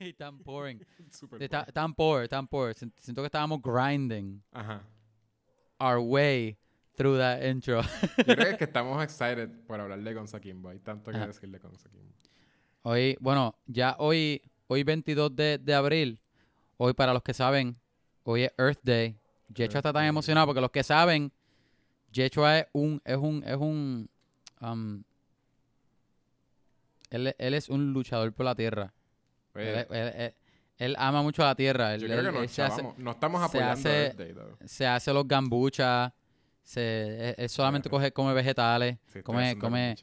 y tan boring. Bueno. tan poor, tan poor. Sient- Siento que estábamos grinding Ajá. our way through that intro. Yo creo que es que estamos excited por hablar de Gonza Kimbo. Hay tanto que Ajá. decir de Gonza Kimbo. Hoy, bueno, ya hoy, hoy 22 de, de abril, hoy para los que saben, hoy es Earth Day. Earth está tan emocionado porque los que saben, Yechua es un, es un, es un, um, él, él es un luchador por la tierra. Él, Oye, él- él- él ama mucho la tierra. Yo creo que nos se, hace, chavamos. No estamos se apoyando hace- Day, though. se hace los gambuchas, se, él- él solamente coge, come vegetales, Sí, come, come.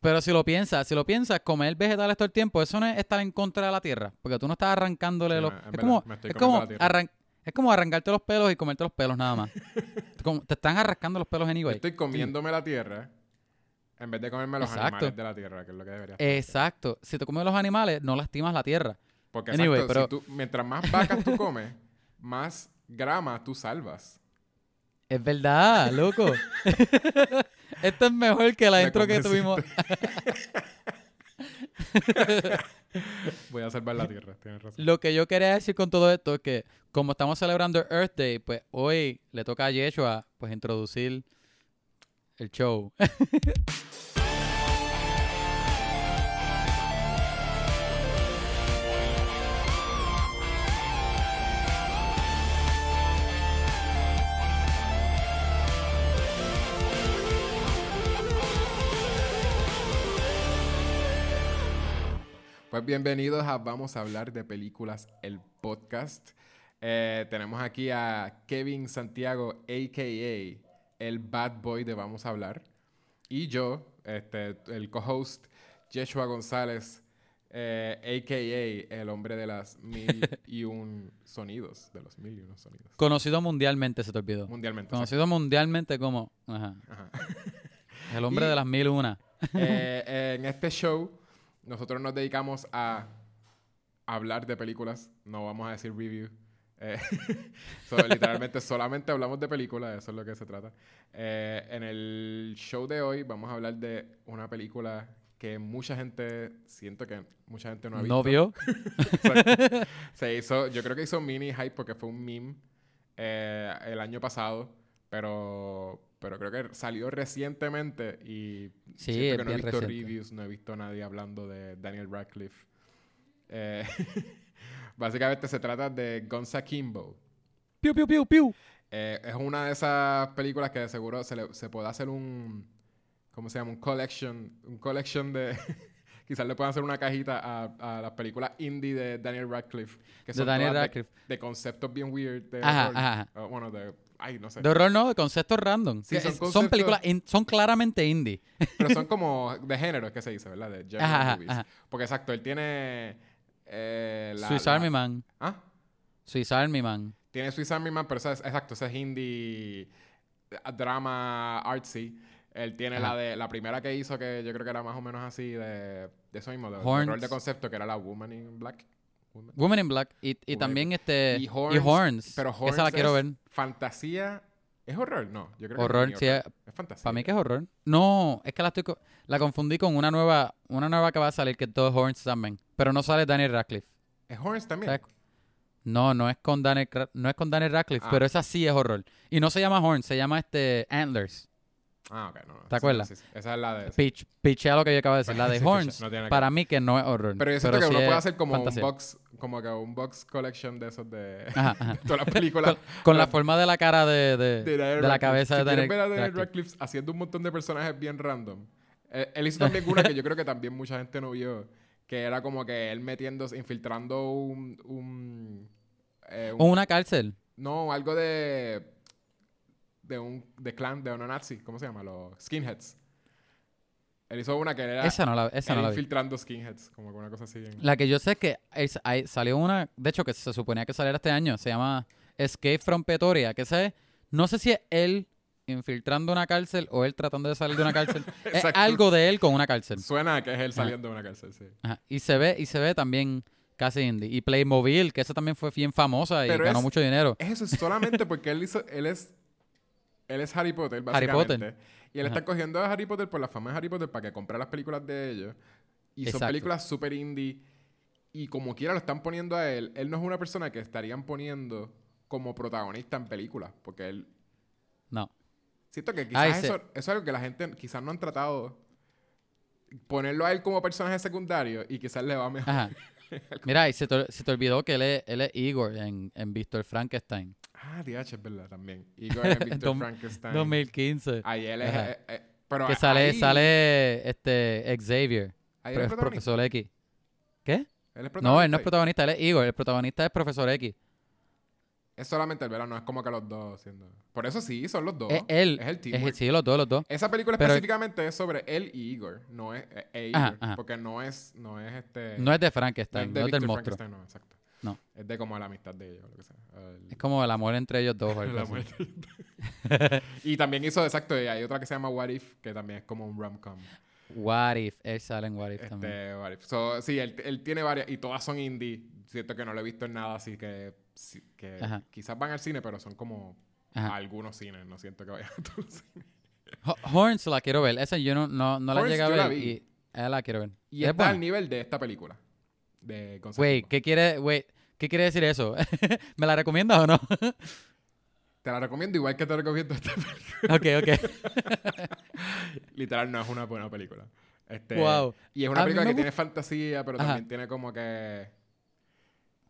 Pero si lo piensas, si lo piensas, comer vegetales todo el tiempo, eso no es estar en contra de la tierra. Porque tú no estás arrancándole Sí, los. en Es verdad, como, es, como arran- es como arrancarte los pelos y comerte los pelos nada más. Te están arrancando los pelos Yo anyway. Estoy comiéndome la tierra en vez de comerme los Exacto. animales de la tierra, que es lo que debería hacer. Exacto. Si te comes los animales, no lastimas la tierra. Porque Anyway, exacto, pero- si tú- mientras más vacas tú comes, más grama tú salvas. Es verdad, loco. Esto es mejor que la Me intro que tuvimos. Voy a salvar la tierra, tienes razón. Lo que yo quería decir con todo esto es que, como estamos celebrando Earth Day, pues hoy le toca a Yeshua pues introducir el show. Pues bienvenidos a Vamos a hablar de películas, el podcast. Eh, tenemos aquí a Kevin Santiago, a.k.a. el bad boy de Vamos a hablar. Y yo, este, el co-host, Yeshua González, eh, a.k.a. el hombre de las mil y un sonidos. De los mil y unos sonidos. Conocido mundialmente, se te olvidó. Mundialmente. Conocido mundialmente como ajá, Ajá. el hombre Y- de las mil y una. Eh, en este show, nosotros nos dedicamos a hablar de películas. No vamos a decir review. Eh, so, literalmente solamente hablamos de películas, eso es lo que se trata. Eh, en el show de hoy vamos a hablar de una película que mucha gente, siento que mucha gente no ha visto. ¿No vio? Se hizo, yo creo que hizo mini hype porque fue un meme eh, el año pasado, pero, pero creo que salió recientemente y Sí, siento que no he visto reciente. reviews, no he visto a nadie hablando de Daniel Radcliffe. Eh, básicamente se trata de Gonza Kimbo. Piu, piu, piu, piu. Eh, es una de esas películas que de seguro se, le- se puede hacer un, ¿cómo se llama? Un collection, un collection de, quizás le puedan hacer una cajita a, a las películas indie de Daniel Radcliffe, que De Daniel Radcliffe. De, de conceptos bien weird, de Ajá, horror. ajá. O, bueno, de, ay, no sé, De horror no, de conceptos random. Sí, son películas, in- son claramente indie. pero son como de género, es que se dice, ¿verdad? De genre Ajá, movies. ajá. Porque exacto, él tiene eh, la, Swiss la- Army Man. ¿Ah? Swiss Army Man. Tiene Swiss Army Man, pero ese es, exacto, ese es indie drama artsy. Él tiene Ajá. la de la primera que hizo que yo creo que era más o menos así de, de eso mismo, de, rol de concepto, que era la Woman in Black. Woman in Black. Y, y también este. Y Y Horns. Pero Horns Esa la quiero ver. fantasía. ¿Es horror? No, yo creo Horror, que es sí, horror. Es fantasía. Para mí que es horror. No, es que la estoy co- la confundí con una nueva, una nueva que va a salir que es todo Horns también. Pero no sale Daniel Radcliffe. ¿Es Horns también? ¿Sabes? No, no es con Daniel, no es con Daniel Radcliffe, Ah. pero esa sí es horror. Y no se llama Horns, se llama este Antlers. Ah, ok, no. no. ¿Te acuerdas? sí, sí. Esa es la de... Pitch, pichea lo que yo acabo de decir. La de Horns, no que para mí que no es horror. Pero yo siento que sí uno puede hacer como fantasía. un box, como que un box collection de esos de, Ajá, ajá. de todas las películas. Con, con la Pero- forma de la cara de, de, de, Daniel de la cabeza si de Daniel ver a Daniel Radcliffe. Haciendo un montón de personajes bien random. Eh, él hizo también una que yo creo que también mucha gente no vio, que era como que él metiéndose, infiltrando un... un, eh, un- una cárcel. no, algo de... De un de clan, de una nazi. ¿Cómo se llama? Los skinheads. Él hizo una que era Esa no la, esa no la vi. infiltrando skinheads. Como una cosa así. La que yo sé es que es- hay- salió una, de hecho que se suponía que saliera este año, se llama Escape from Pretoria, que sé, no sé si es él infiltrando una cárcel o él tratando de salir de una cárcel. es algo de él con una cárcel. Suena a que es él saliendo de una cárcel, sí. Ajá. Y se ve, y se ve también casi indie. Y Playmobil, que esa también fue bien famosa y Pero ganó es- mucho dinero. Es eso, es solamente porque él hizo, él es, él es Harry Potter, Harry básicamente. Potter. Y él Ajá. está cogiendo a Harry Potter por la fama de Harry Potter para que compre las películas de ellos. Y son películas super indie. Y como quiera lo están poniendo a él, él no es una persona que estarían poniendo como protagonista en películas. Porque él. No. Siento que quizás Ay, se- eso, eso es algo que la gente quizás no han tratado. Ponerlo a él como personaje secundario y quizás le va mejor. Ajá. Mira, y se te, se te olvidó que él es, él es Igor en, en Víctor Frankenstein. Ah, DH, es verdad también. Igor en Victor Frankenstein. 2015. Ahí él es. Eh, eh, pero que sale, ahí- sale este Xavier, ahí es es. Profesor X. ¿Qué? Él es No, él no es protagonista, él es Igor. El protagonista es Profesor X. Es solamente el verano, no es como que los dos haciendo. Por eso sí, son los dos. Es él. Es el Es- teamwork. sí, los dos, los dos. Esa película Pero- específicamente es sobre él y Igor, no es e Ajá, Igor, ajá. porque no es, no es este. No es de no Frankenstein, es no de es del monstruo. No, exacto. No. Es de como la amistad de ellos, lo que sea. El- Es como el amor entre ellos dos. o algo la así. muerte. y también hizo, exacto, y hay otra que se llama What If, que también es como un rom-com. What if? Él sale en What if también. Este, What If. So, sí, él, él tiene varias, y todas son indie. Siento que no lo he visto en nada, así que, sí, que Ajá. quizás van al cine, pero son como Ajá. algunos cines. No siento que vayan a todos los cines. Ho- Horns la quiero ver. Esa yo no, no, no la llegué a la ver. vi. Y la quiero ver. Y ¿Es está al nivel de esta película. De concepto. Wait, ¿qué quiere, wait, ¿qué quiere decir eso? ¿Me la recomiendas o no? Te la recomiendo igual que te recomiendo esta película. ok, ok. Literal, no es una buena película. Este, Wow. Y es una A película que tiene fantasía, pero Ajá. también tiene como que...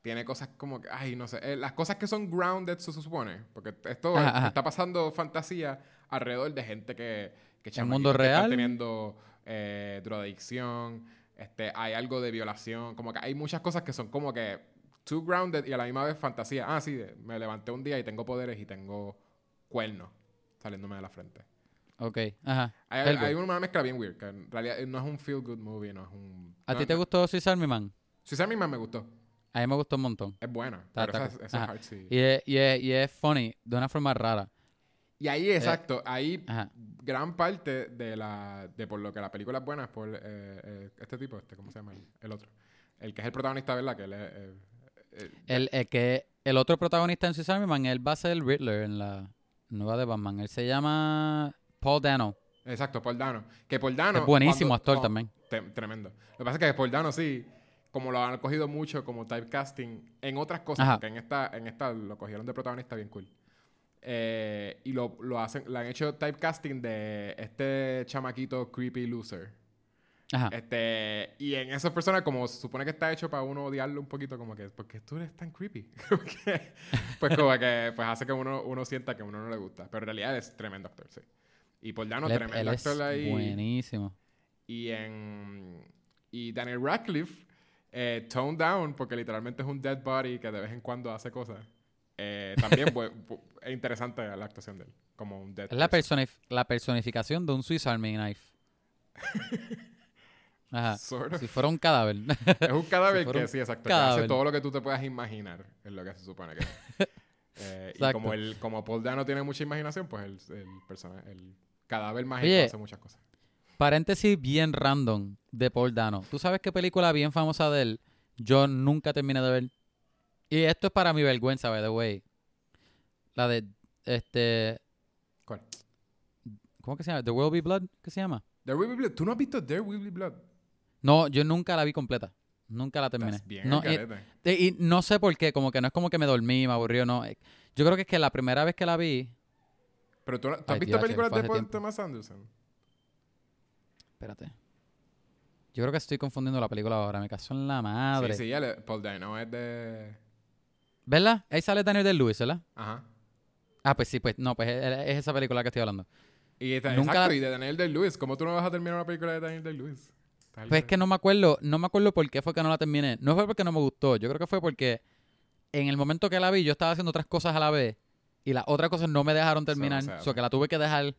Tiene cosas como que... Ay, no sé. eh, las cosas que son grounded, se supone. Porque esto Ajá, está pasando fantasía alrededor de gente que... que ¿En mundo que están teniendo eh, drogadicción. Este, hay algo de violación. Como que hay muchas cosas que son como que... Too grounded y a la misma vez fantasía. Ah, sí. Me levanté un día y tengo poderes y tengo cuernos saliéndome de la frente. Ok, ajá. Hay, hay una mezcla bien weird, que en realidad no es un feel good movie, no es un... ¿A no- ti te no- gustó Swiss Army Man? Suicide misma me gustó. A mí me gustó un montón. Es buena, pero esa, esa es hard, sí. Y es, y, es, y es funny, de una forma rara. Y ahí, exacto, ahí Ajá. gran parte de la de por lo que la película es buena es por eh, eh, este tipo, este, ¿cómo se llama? El, el otro. El que es el protagonista, ¿verdad? Que él es... eh, eh, El, el que el otro protagonista en Swiss Army Man, él va a ser el Riddler en la nueva de Batman. Él se llama Paul Dano. exacto, Paul Dano. Que Paul Dano... es buenísimo cuando- actor oh, también. te- tremendo. Lo que pasa es que Paul Dano sí, como lo han cogido mucho como typecasting en otras cosas, Ajá. porque en esta, en esta lo cogieron de protagonista bien cool. Eh, y lo, lo hacen, le han hecho typecasting de este chamaquito creepy loser. Ajá. Este, y en esas personas, como se supone que está hecho para uno odiarlo un poquito, como que, porque tú eres tan creepy. Pues como que pues hace que uno, uno sienta que a uno no le gusta. Pero en realidad es tremendo actor, sí. Y Paul Dano, tremendo él es actor ahí. buenísimo. Y en. Y Daniel Radcliffe, eh, Tone Down, porque literalmente es un dead body que de vez en cuando hace cosas. Eh, también es interesante la actuación de él, como un Es la, person. personif- la personificación de un Swiss Army Knife. Ajá. Sort of. Si fuera un cadáver. Es un cadáver Si que un sí, exacto. Que hace todo lo que tú te puedas imaginar, es lo que se supone que es. Eh, y como, el, como Paul Dano tiene mucha imaginación, pues el, el, persona- el cadáver mágico Oye. hace muchas cosas. Paréntesis bien random de Paul Dano. ¿Tú sabes qué película bien famosa de él yo nunca terminé de ver? Y esto es para mi vergüenza, by the way. La de, este, ¿Cuál? ¿cómo que se llama? The Will Be Blood, ¿qué se llama? There Will Be Blood. ¿Tú no has visto There Will Be Blood? No, yo nunca la vi completa. Nunca la terminé. Estás bien no, y, y- no sé por qué, como que no es como que me dormí, me aburrió, no. Yo creo que es que la primera vez que la vi, Pero tú, no- ¿tú has visto películas de. Thomas Anderson? espérate. Yo creo que estoy confundiendo la película ahora, me caso en la madre. Sí, sí, él es- Paul Dano es de... ¿Verdad? Ahí sale Daniel Day Lewis, ¿verdad? Ajá. Ah, pues sí, pues no, pues es, es esa película que estoy hablando. Y está- Nunca- exacto, y de Daniel Day-Lewis. ¿Cómo tú no vas a terminar una película de Daniel Day-Lewis? Está Pues es que no me acuerdo, no me acuerdo por qué fue que no la terminé. No fue porque no me gustó, yo creo que fue porque en el momento que la vi yo estaba haciendo otras cosas a la vez y las otras cosas no me dejaron terminar, sea, o que la tuve que dejar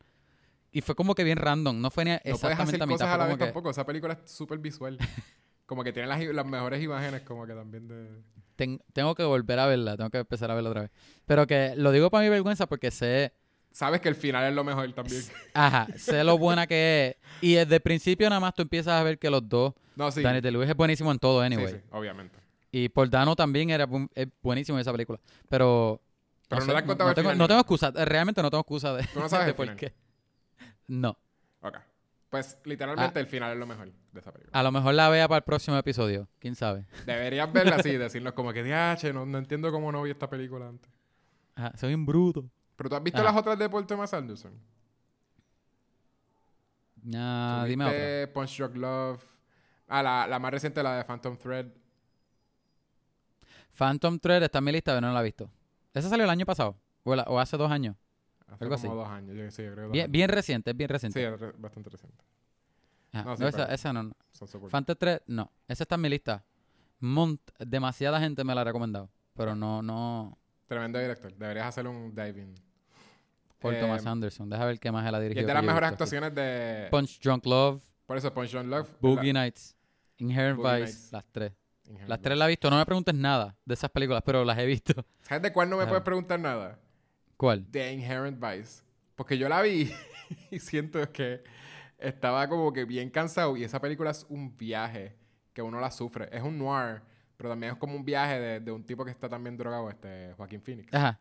y fue como que bien random, no fue ni No puedes exactamente hacer a mitad, cosas a la vez que tampoco. Esa película es súper visual. como que tiene las, las mejores imágenes como que también de... ten- tengo que volver a verla, tengo que empezar a verla otra vez. Pero que lo digo para mi vergüenza porque sé, Sabes que el final es lo mejor también. ajá, sé lo buena que es y desde el principio nada más tú empiezas a ver que los dos, No, sí. Daniel DeLuise es buenísimo en todo Sí, anyway. sí, obviamente. Y Dano también era bu- es buenísimo en esa película. Pero. Pero no sé, has contado no el tengo, final no tengo excusa. Realmente no tengo excusa de, no sabes de por qué. No. Pues literalmente el final es lo mejor de esa película. A lo mejor la vea para el próximo episodio. ¿Quién sabe? Deberías verla así, decirnos como que, diache, no, no entiendo cómo no vi esta película antes. Ajá, soy un bruto. Pero tú has visto las otras de Paul Thomas Anderson. Ah, ¿Tú dime otra. Punch Drunk Love. Ah, la, la más reciente, la de Phantom Thread. Phantom Thread está en mi lista, pero no la he visto. ¿Esa salió el año pasado? ¿O, la- o hace dos años? Hace Algo como así. dos años, yo, sí, yo creo Bien, bien reciente, es bien Sí, reciente. re- bastante reciente. Ajá, no, sí, no, esa, esa no, no. Phantom Thread, no. Esa está en mi lista. Mont demasiada gente me la ha recomendado. Pero no, no. Tremendo director. Deberías hacer un diving. Paul Eh, Thomas Anderson. Deja ver qué más él ha Y dirigido. es de las mejores sí. actuaciones de... Punch Drunk Love, Por eso, Punch Drunk Love. Boogie la- Nights, Inherent Boogie Vice, Nights. las tres. Inherent Las tres las he visto. No me preguntes nada de esas películas, pero las he visto. ¿Sabes de cuál no me Ajá. puedes preguntar nada? ¿Cuál? The Inherent Vice. Porque yo la vi y siento que estaba como que bien cansado y esa película es un viaje que uno la sufre. Es un noir, pero también es como un viaje de, de un tipo que está también drogado, este Joaquín Phoenix. Ajá.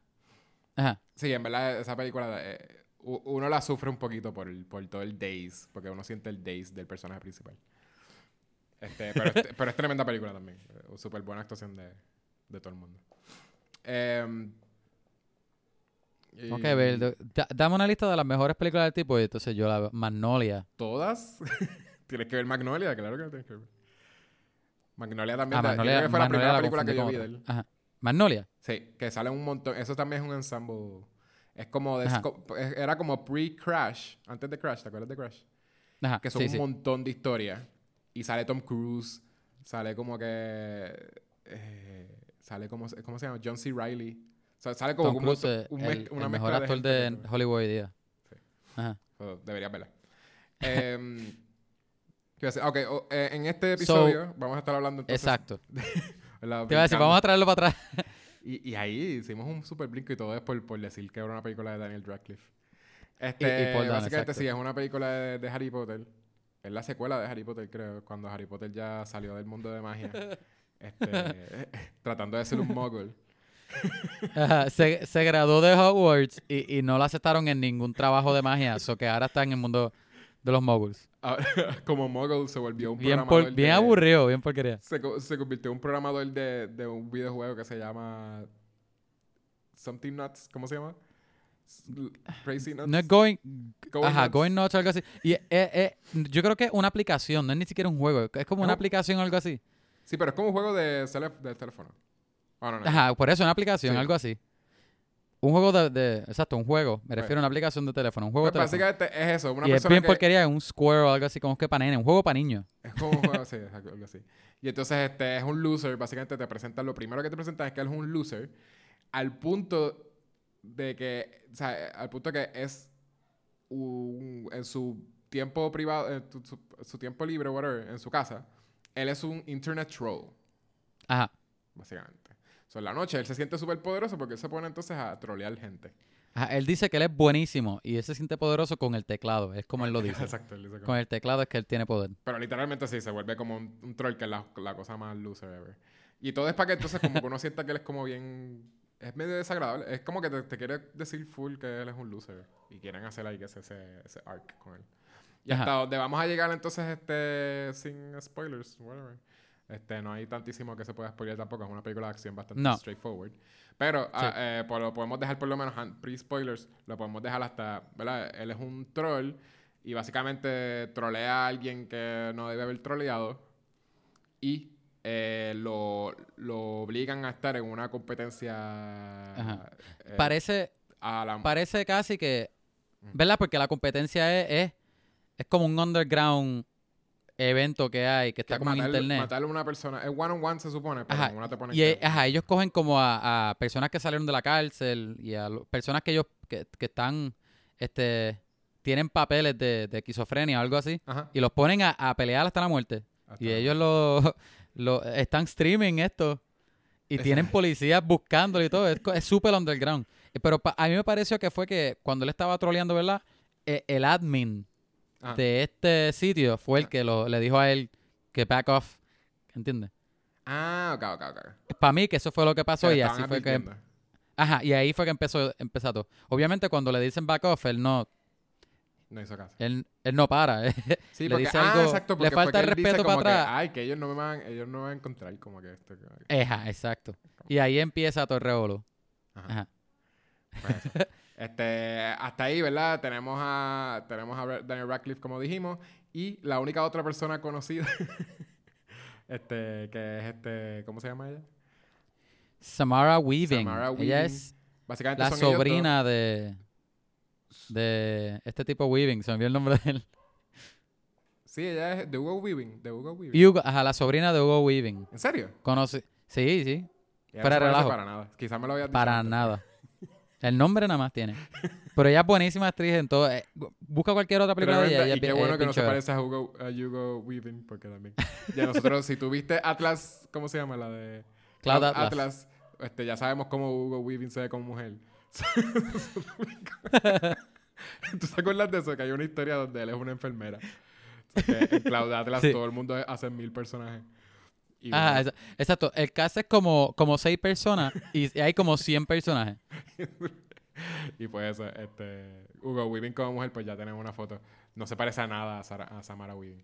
Ajá. Sí, en verdad esa película eh, uno la sufre un poquito por, el- por todo el days, porque uno siente el days del personaje principal. Este, pero, es, pero es tremenda película también. Eh, Súper buena actuación de, de todo el mundo. Em, y Ok, ver, da- da- dame una lista de las mejores películas del tipo y entonces yo la veo. Magnolia. ¿Todas? tienes que ver Magnolia, claro que tienes que ver. Magnolia también. Ah, Magnolia, creo que fue la primera la película que yo vi de él. Ajá. Magnolia. Sí, que sale un montón. Eso también es un ensemble. Es como de, era como pre-Crash, antes de Crash, ¿te acuerdas de Crash? Ajá. Que son sí, un sí. montón de historias. Y sale Tom Cruise, sale como que eh, sale como cómo se llama John C. Riley. Sea, sale como Tom un Cruise montón- es un el, mez- una el mejor actor de Hollywood hoy día. Sí. Ajá. So, deberías verla. Em, eh, en este episodio vamos a estar hablando entonces. Exacto. Te iba a decir, vamos a traerlo para atrás. Y, y ahí hicimos un super brinco y todo es por, por decir que era una película de Daniel Radcliffe. Este, Y- y Paul Dano, básicamente sí, es una película de, de Harry Potter. Es la secuela de Harry Potter, creo, cuando Harry Potter ya salió del mundo de magia. Este, tratando de ser un muggle. Ajá, se, se graduó de Hogwarts y, y no lo aceptaron en ningún trabajo de magia. So que ahora está en el mundo de los moguls. Ahora, Como muggle se volvió un Bien, programador por- bien de- aburrido, bien porquería. Se, co- se convirtió en un programador de, de un videojuego que se llama Something Nuts, ¿cómo se llama? Crazy Nuts. No es Going... Going ajá, Nuts. Going Nuts o algo así. Y eh, eh, yo creo que es una aplicación, no es ni siquiera un juego. Es como una aplicación o algo así. Sí, pero es como un juego de, de teléfono. No, no. Ajá, por eso una aplicación, Sí. algo así. Un juego de, de- Exacto, un juego. Me Right. refiero a una aplicación de teléfono. Un juego Pues de teléfono. básicamente es eso, una Y es persona bien que porquería, un Square o algo así, como que para nene. Un juego para niños. es como un juego, sí, exacto, algo así. Y entonces este es un loser, básicamente te presentan, lo primero que te presentan es que él es un loser, al punto de que, o sea, al punto que es un- en su tiempo privado, en tu- su, su tiempo libre, whatever, en su casa, él es un internet troll, Ajá. básicamente. So, en la noche él se siente súper poderoso porque él se pone entonces a trolear gente. Ajá, Él dice que él es buenísimo y él se siente poderoso con el teclado. Es como él lo dice. Exacto, él dice como- con el teclado es que él tiene poder. Pero literalmente sí, se vuelve como un, un troll, que es la, la cosa más loser ever. Y todo es para que entonces como que uno sienta que él es como bien... Es medio desagradable. Es como que te, te quiere decir full que él es un loser. Y quieren hacer ahí que ese, ese, ese arc con él. Y Ajá. hasta donde vamos a llegar entonces este sin spoilers, whatever. Este, no hay tantísimo que se pueda spoiler tampoco. Es una película de acción bastante No. straightforward. Pero ah, eh, por- lo podemos dejar por lo menos pre-spoilers. Lo podemos dejar hasta, ¿verdad? Él es un troll y básicamente trolea a alguien que no debe haber troleado y eh, lo, lo obligan a estar en una competencia eh, Parece, a la parece casi que... ¿Verdad? Porque la competencia es, es, es como un underground evento que hay, que está que como en internet. matarle a una persona es one on one se supone pero Ajá, en una te ponen Y que- ajá, ellos cogen como a, a personas que salieron de la cárcel y a lo- personas que ellos que, que están, este, tienen papeles de, de esquizofrenia o algo así Ajá. y los ponen a, a pelear hasta la muerte. Hasta Y la ellos lo, lo están streaming esto y tienen policías buscándolo y todo. Es súper underground. Pero pa- a mí me pareció que fue que cuando él estaba troleando, ¿verdad? Eh, el admin Ajá. de este sitio fue el que lo, le dijo a él que back off. ¿Entiendes? Ah, ok, ok, ok. Para mí que eso fue lo que pasó y así fue que... advirtiendo. Ajá, y ahí fue que empezó, empezó todo. Obviamente cuando le dicen back off, él no... No hizo caso. Él, él no para. Sí, le porque, dice ah, algo- exacto, le porque fue falta el respeto para como que, atrás. Ay, que ellos no me van, ellos no me van a encontrar como que esto. Eja, exacto. Y ahí empieza todo el revolú. Ajá. Ajá. Pues. este, hasta ahí, ¿verdad? Tenemos a tenemos a Daniel Radcliffe como dijimos y la única otra persona conocida este que es este, ¿cómo se llama ella? Samara Weaving. Samara Ella es Básicamente la son ellos dos. sobrina de de este tipo Weaving. Se me olvidó el nombre de él. Sí, ella es de Hugo Weaving, de Hugo Weaving. Hugo, ajá, la sobrina de Hugo Weaving. ¿En serio? Conoce. Sí, sí. Ella no parece relajo. para nada. Quizás me lo había dicho Para antes. nada. El nombre nada más tiene. Pero ella es buenísima actriz en todo. eh, busca cualquier otra película de ella. Tremenda, ella y qué bueno que no se parece a Hugo, a Hugo Weaving, porque también. Ya nosotros, si tuviste Atlas, ¿cómo se llama? La de. Cloud At- Atlas. este, ya sabemos cómo Hugo Weaving se ve como mujer. ¿Tú te acuerdas de eso? Que hay una historia donde él es una enfermera. O sea, que en Cloud Atlas Sí. todo el mundo hace mil personajes. Exa- exacto. El cast es como, como seis personas y hay como 100 personajes. y pues eso, este, Hugo Weaving como mujer, pues ya tenemos una foto. No se parece a nada a, Sara- a Samara Weaving.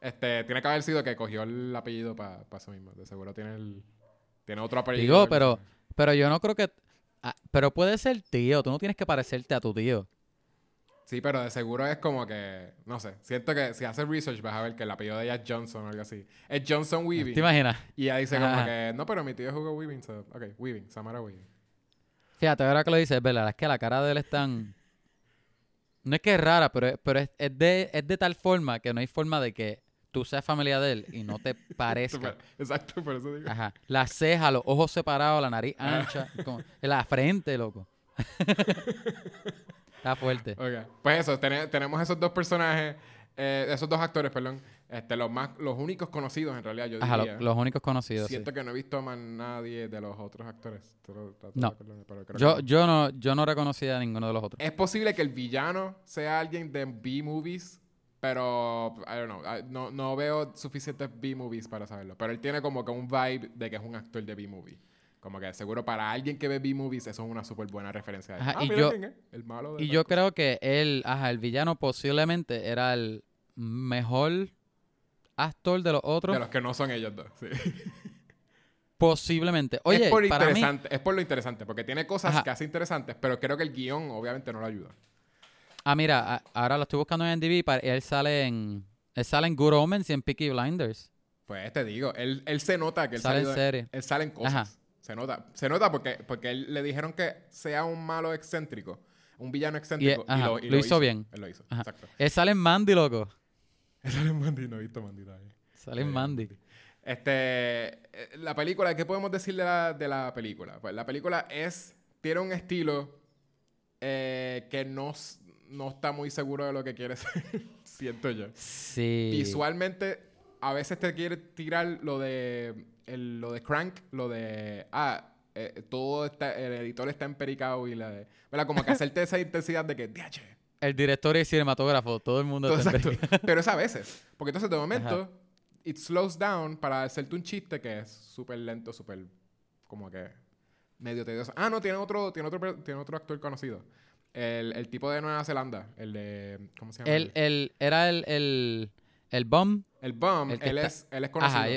Este, tiene que haber sido que cogió el apellido para eso mismo. De seguro tiene el, tiene otro apellido. Digo, pero, pero yo no creo que... ah, pero puede ser tío. Tú no tienes que parecerte a tu tío. Sí, pero de seguro es como que, no sé, siento que si haces research vas a ver que el apellido de ella es Johnson o algo así. Es Johnson Weaving. ¿Te imaginas? Y ella dice como que, no, pero mi tío Hugo Weaving. So, ok, Weaving, Samara Weaving. Fíjate, ahora que lo dices, es verdad. Es que la cara de él es tan... No es que es rara, pero, es, pero es, es de, es de tal forma que no hay forma de que tú seas familia de él y no te parezca. Exacto, por eso digo. Ajá. La ceja, los ojos separados, la nariz Ah. ancha, como- la frente, loco. Está fuerte. Ok, Pues eso, tene- tenemos esos dos personajes, eh, esos dos actores, perdón, este, los más, los únicos conocidos en realidad, yo Ajá, lo- los únicos conocidos. sí. Siento que no he visto a más nadie de los otros actores. Lo- No. acuerdas, pero creo Yo, que yo no, yo no reconocía a ninguno de los otros. Es posible que el villano sea alguien de B-movies, pero I don't know, no, no veo suficientes B-movies para saberlo. Pero él tiene como que un vibe de que es un actor de B-movie. Como que seguro para alguien que ve B-movies eso es una súper buena referencia. Ajá, ah, y yo- quién es, el malo de Y yo cosa". creo que él, ajá, el villano posiblemente era el mejor actor de los otros. De los que no son ellos dos, sí. Posiblemente. Oye, es por para mí, interesante, es por lo interesante, porque tiene cosas Ajá. que hace interesantes, pero creo que el guion obviamente no lo ayuda. ah, mira, a- ahora lo estoy buscando en NDB, para, él sale en, él sale en Good Omens y en Peaky Blinders. Pues te digo, él, él se nota que él Sale en serie. Él sale en cosas. Ajá. Se nota. Se nota porque, porque él le dijeron que sea un malo excéntrico, un villano Y, excéntrico. lo, y lo hizo bien. Él lo hizo, Ajá. exacto. Él sale en Mandy, loco. Él sale en Mandy, no he visto Mandy todavía. Sale en Eh, Mandy. Este, eh, la película, ¿qué podemos decir de la, de la película? Pues la película es, tiene un estilo eh, que no, no está muy seguro de lo que quiere ser, siento yo. Sí. Visualmente, a veces te quiere tirar lo de, el- lo de Crank, lo de, ah, eh, todo está, el editor está empericado y la de, ¿verdad? Como que hacerte esa intensidad de que, "Diache". El director y el cinematógrafo, todo el mundo Todo está Pero es a veces. Porque entonces de momento, it slows down para hacerte un chiste que es súper lento, súper como que medio tedioso. Ah, no, tiene otro, tiene otro, tiene otro actor conocido. El, el tipo de Nueva Zelanda, el de, ¿cómo se llama? Él, él era el, el, el bum. el Bum, el él, está- es, él es conocido. Ajá,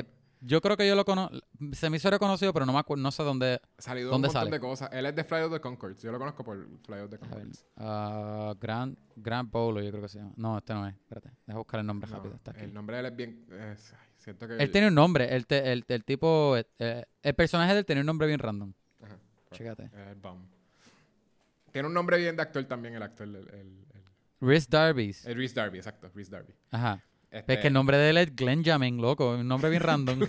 yo creo que yo lo conozco. Se me hizo reconocido, pero no me acuerdo, no sé dónde. Salido ¿Dónde un montón sale? de cosas. Él es de Fly of the Concords. Yo lo conozco por Fly of the Concords. ah, Grand, Grand Polo, yo creo que se llama. No, este no es. Espérate, deja buscar el nombre No, rápido. Está aquí. el nombre de él es bien... es- ay, siento que... Él tiene un nombre. El, te- el, el tipo. eh, el personaje de él tiene un nombre bien random. Ajá, pues, Chécate. el Bum. Tiene un nombre bien de actor también, el actor. El, el, el- Rhys Darby's. el Reese Darby, exacto. Reese Darby. Ajá. Este, Es que el nombre de él es Glenn Jamin, loco. Un nombre bien random.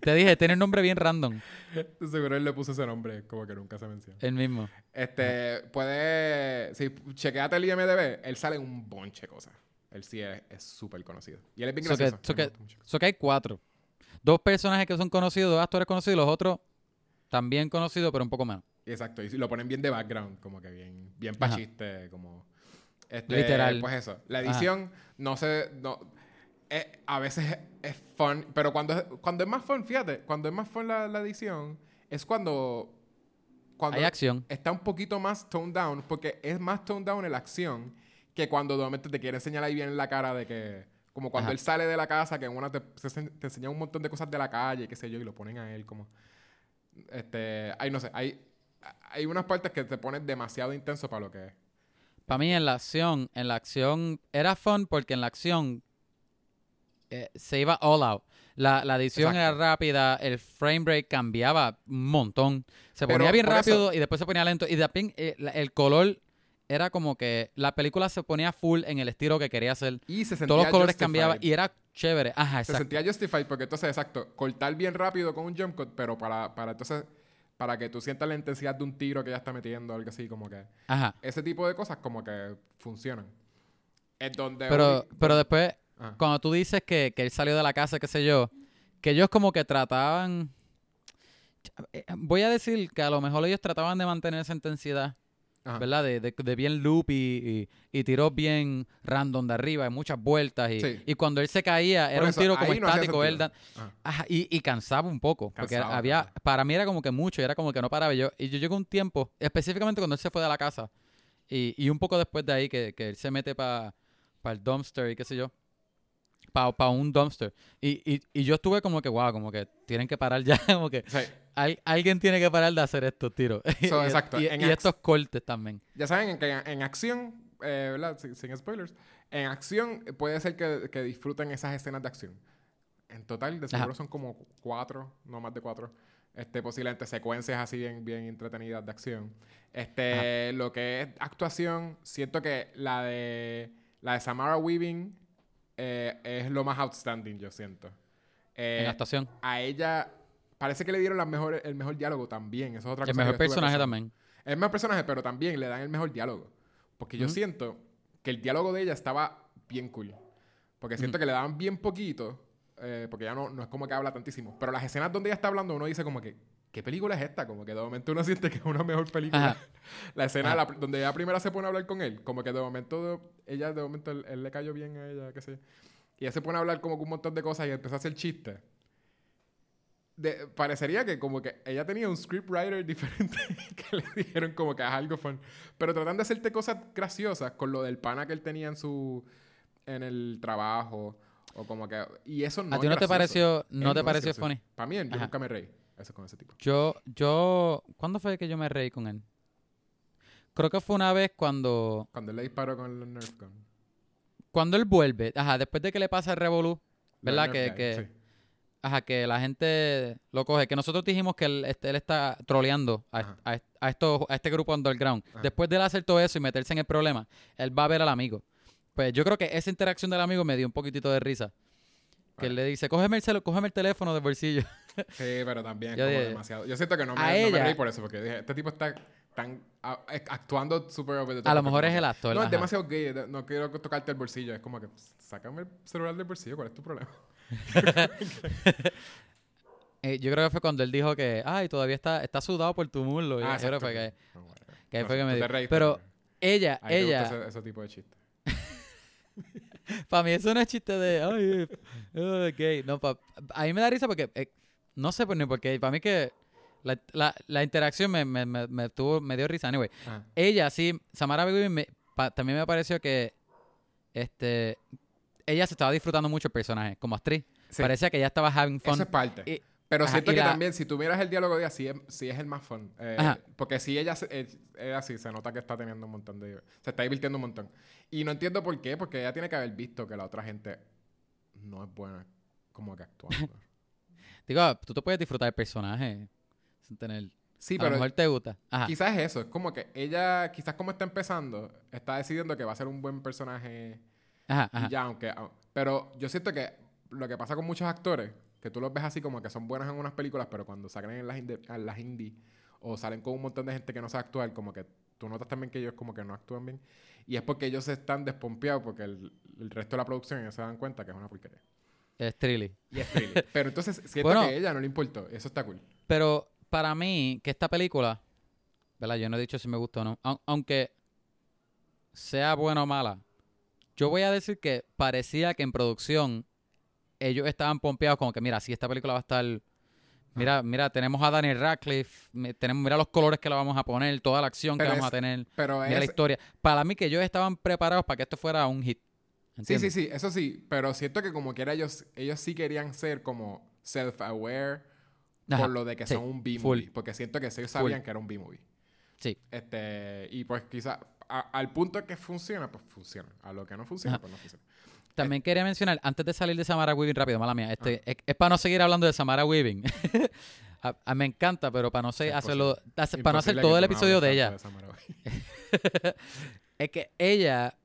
Te dije, tiene un nombre bien random. seguro él le puso ese nombre, como que nunca se menciona. El mismo. Este, puede... Si chequeate el IMDB, él sale en un bonche de cosas. Él sí es súper conocido. Y él es bien So que- gracioso. so que- gusta mucho. So que hay cuatro. Dos personajes que son conocidos, dos actores conocidos, los otros también conocidos, pero un poco menos. Exacto, y lo ponen bien de background, como que bien, bien Ajá. pa' chiste, como... Este, Literal. Pues eso, la Ajá. edición, no sé, no... es- a veces es, fun, pero cuando, es- cuando es más fun, fíjate, cuando es más fun la, la edición, es cuando... Cuando Hay acción. está un poquito más toned down, porque es más toned down en la acción que cuando de momento te quiere enseñar ahí bien en la cara de que, como cuando Ajá. él sale de la casa, que en una te, te enseña un montón de cosas de la calle, qué sé yo, y lo ponen a él como, este, ay, no sé, hay, hay unas partes que te ponen demasiado intenso para lo que es. Para mí en la acción, en la acción era fun porque en la acción eh, se iba all out. La, la edición Exacto. era rápida, el frame rate cambiaba un montón. Se Pero ponía bien rápido y después se ponía lento. Y también eh, el color era como que la película se ponía full en el estilo que quería hacer. Y se sentía Todos los colores justified. cambiaban y era chévere. Ajá, Se exacto. sentía justified porque entonces, exacto, cortar bien rápido con un jump cut, pero para, para entonces, para que tú sientas la intensidad de un tiro que ella está metiendo, algo así, como que Ajá. ese tipo de cosas como que funcionan. Es donde... Pero, pero después, Ajá. cuando tú dices que, que él salió de la casa, qué sé yo, que ellos como que trataban... eh, Voy a decir que a lo mejor ellos trataban de mantener esa intensidad, Ajá. ¿verdad? De, de- de bien loop y, y, y tiros bien random de arriba, y muchas vueltas. Y, Sí. y cuando él se caía, era un tiro como no estático. él sentido. dan- Ajá. Ajá, y, y cansaba un poco. porque había, para mí era como que mucho, era como que no paraba. Yo, y yo llegué un tiempo, específicamente cuando él se fue de la casa, y, y un poco después de ahí, que, que él se mete para el dumpster y qué sé yo, para un dumpster. Y, y, y yo estuve como que, wow, como que tienen que parar ya, como que Sí. al- alguien tiene que parar de hacer estos tiros. So, y, exacto, y- estos cortes también. Ya saben que en, en acción, eh, ¿verdad? Sin, sin spoilers, en acción puede ser que, que disfruten esas escenas de acción. En total, de seguro Ajá. son como cuatro, no más de cuatro. Este, posiblemente secuencias así bien, bien entretenidas de acción. Este, lo que es actuación, siento que la de la de Samara Weaving eh, es lo más outstanding, yo siento. Eh, en la actuación. a ella parece que le dieron las mejores, el mejor diálogo también. Eso es otra El cosa. mejor personaje también. El mejor personaje, pero también le dan el mejor diálogo. Porque yo siento que el diálogo de ella estaba bien cool. Porque siento que le daban bien poquito. eh, porque ya no, no es como que habla tantísimo. Pero las escenas donde ella está hablando, uno dice como que, ¿qué película es esta? Como que de momento uno siente que es una mejor película. Ajá. La escena la- donde ella primera se pone a hablar con él. Como que de momento, ella, de momento, él, él le cayó bien a ella, qué sé. yo. Y ella se pone a hablar como con un montón de cosas y empezó a hacer chistes. De- parecería que como que ella tenía un scriptwriter diferente que le dijeron como que haz algo fun. Pero tratan de hacerte cosas graciosas con lo del pana que él tenía en su en el trabajo o como que y eso no ¿A ti no te pareció, no te pareció funny? Para mí, yo Ajá. nunca me reí eso con ese tipo. Yo, yo, ¿cuándo fue que yo me reí con él? Creo que fue una vez cuando, Cuando él le disparó con el Nerf gun. cuando él vuelve, ajá, después de que le pasa el revolú, La ¿verdad? Que, que, sí. ajá, que la gente lo coge, que nosotros dijimos que él, este, él está troleando a, a, a esto, a este grupo underground. Ajá. Después de él hacer todo eso y meterse en el problema, él va a ver al amigo. Pues yo creo que esa interacción del amigo me dio un poquitito de risa. Que él le dice, cógeme el, cógeme el teléfono del bolsillo. Sí, pero también es Yo como demasiado. Yo siento que no me, ella- reí por eso, porque dije, este tipo está tan a- a- actuando súper over the top, A lo porque mejor es el actor. No, es ajá. demasiado gay, no quiero tocarte el bolsillo. Es como que, sácame el celular del bolsillo, ¿cuál es tu problema? Eh, yo creo que fue cuando él dijo que, ay, todavía está, está sudado por tu muslo. Y Ah, que fue que, No, que ahí No fue que me reíste, Pero ella, a ti te gusta ella, ese, ese tipo de chiste. para mí eso no es chiste de, ay, eh, oh, gay. No, pa, a mí me da risa porque, eh, no sé por ni por qué, para mí que la, la, la interacción me, me, me, me tuvo, me dio risa. Anyway, Ajá. ella sí, Samara pa- también me pareció que, este, ella se estaba disfrutando mucho el personaje como actriz. Sí, Parecía que ella estaba having fun. eso es parte. Y- Pero Ajá, siento que la- también, si tú miras el diálogo de ella, sí es, sí es el más fun. Eh, porque si ella es, es así, se nota que está teniendo un montón de... Se está divirtiendo un montón. Y no entiendo por qué, porque ella tiene que haber visto que la otra gente no es buena como que actuando. Digo, tú te puedes disfrutar del personaje sin tener... Sí, a lo pero mejor te gusta. Ajá. quizás es eso. Es como que ella, quizás como está empezando, está decidiendo que va a ser un buen personaje Ajá, y ya, aunque... Pero yo siento que lo que pasa con muchos actores, que tú los ves así como que son buenos en unas películas, pero cuando salen en las, en las indie o salen con un montón de gente que no sabe actuar, como que tú notas también que ellos como que no actúan bien. Y es porque ellos están despompeados porque el, el resto de la producción ellos se dan cuenta que es una porquería. Es Trilly. Y es thriller. pero entonces siento Bueno. que a ella no le importó. Eso está cool. Pero para mí, que esta película, ¿verdad? Yo no he dicho si me gustó o no. Au- aunque sea buena o mala, yo voy a decir que parecía que en producción ellos estaban pompeados como que, mira, si esta película va a estar Mira, mira, tenemos a Daniel Radcliffe, tenemos, mira los colores que le vamos a poner, toda la acción Pero que vamos es- a tener, Pero mira la historia. Para mí que ellos estaban preparados para que esto fuera un hit. Sí, ¿entiendes? sí, sí, eso sí, pero siento que como quiera ellos, ellos sí querían ser como self-aware por lo de que sí, son un B-movie, porque siento que ellos sabían que era un B-movie. Sí. Este, y pues quizá a- al punto que funciona, pues funciona. A lo que no funciona, Ajá. pues no funciona. También quería mencionar, antes de salir de Samara Weaving, rápido, mala mía, este, es, es para no seguir hablando de Samara Weaving. A- a- me encanta, pero para no, sé, hacerlo, hace- para no hacer todo el episodio de ella. de es que ella eh,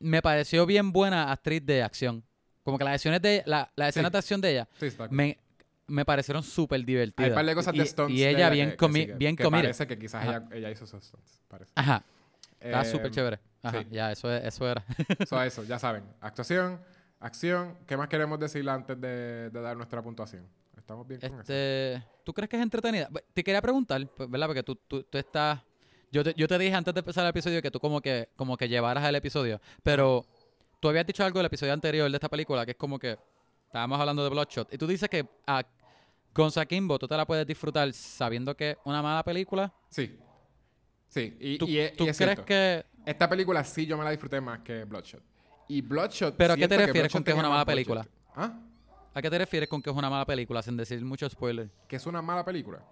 me pareció bien buena actriz de acción. Como que las escenas de, la, las escenas Sí. de acción de ella Sí, está cool. me, me parecieron súper divertidas. Hay un par de cosas y, de stunts y ella bien, comi que- bien que comida. parece que quizás ella, ella hizo esos stunts, parece. Ajá, está Eh, súper chévere. Ajá, sí. ya, eso, es- eso era. So, eso, ya saben. Actuación, acción. ¿Qué más queremos decir antes de, de dar nuestra puntuación? Estamos bien con eso. Este, ¿Tú crees que es entretenida? Te quería preguntar, pues, ¿verdad? Porque tú, tú, tú estás... Yo te, yo te dije antes de empezar el episodio que tú como que, como que llevaras el episodio, pero tú habías dicho algo del episodio anterior de esta película, que es como que estábamos hablando de Bloodshot, y tú dices que a Gonza Kimbo tú te la puedes disfrutar sabiendo que es una mala película. Sí. Sí, y, ¿Tú, y es, tú y es crees cierto. que... Esta película sí yo me la disfruté más que Bloodshot. Y Bloodshot. ¿Pero a qué te refieres con que es una mala película? ¿Ah? ¿A qué te refieres con que es una mala película sin decir mucho spoiler? ¿Que es una mala película?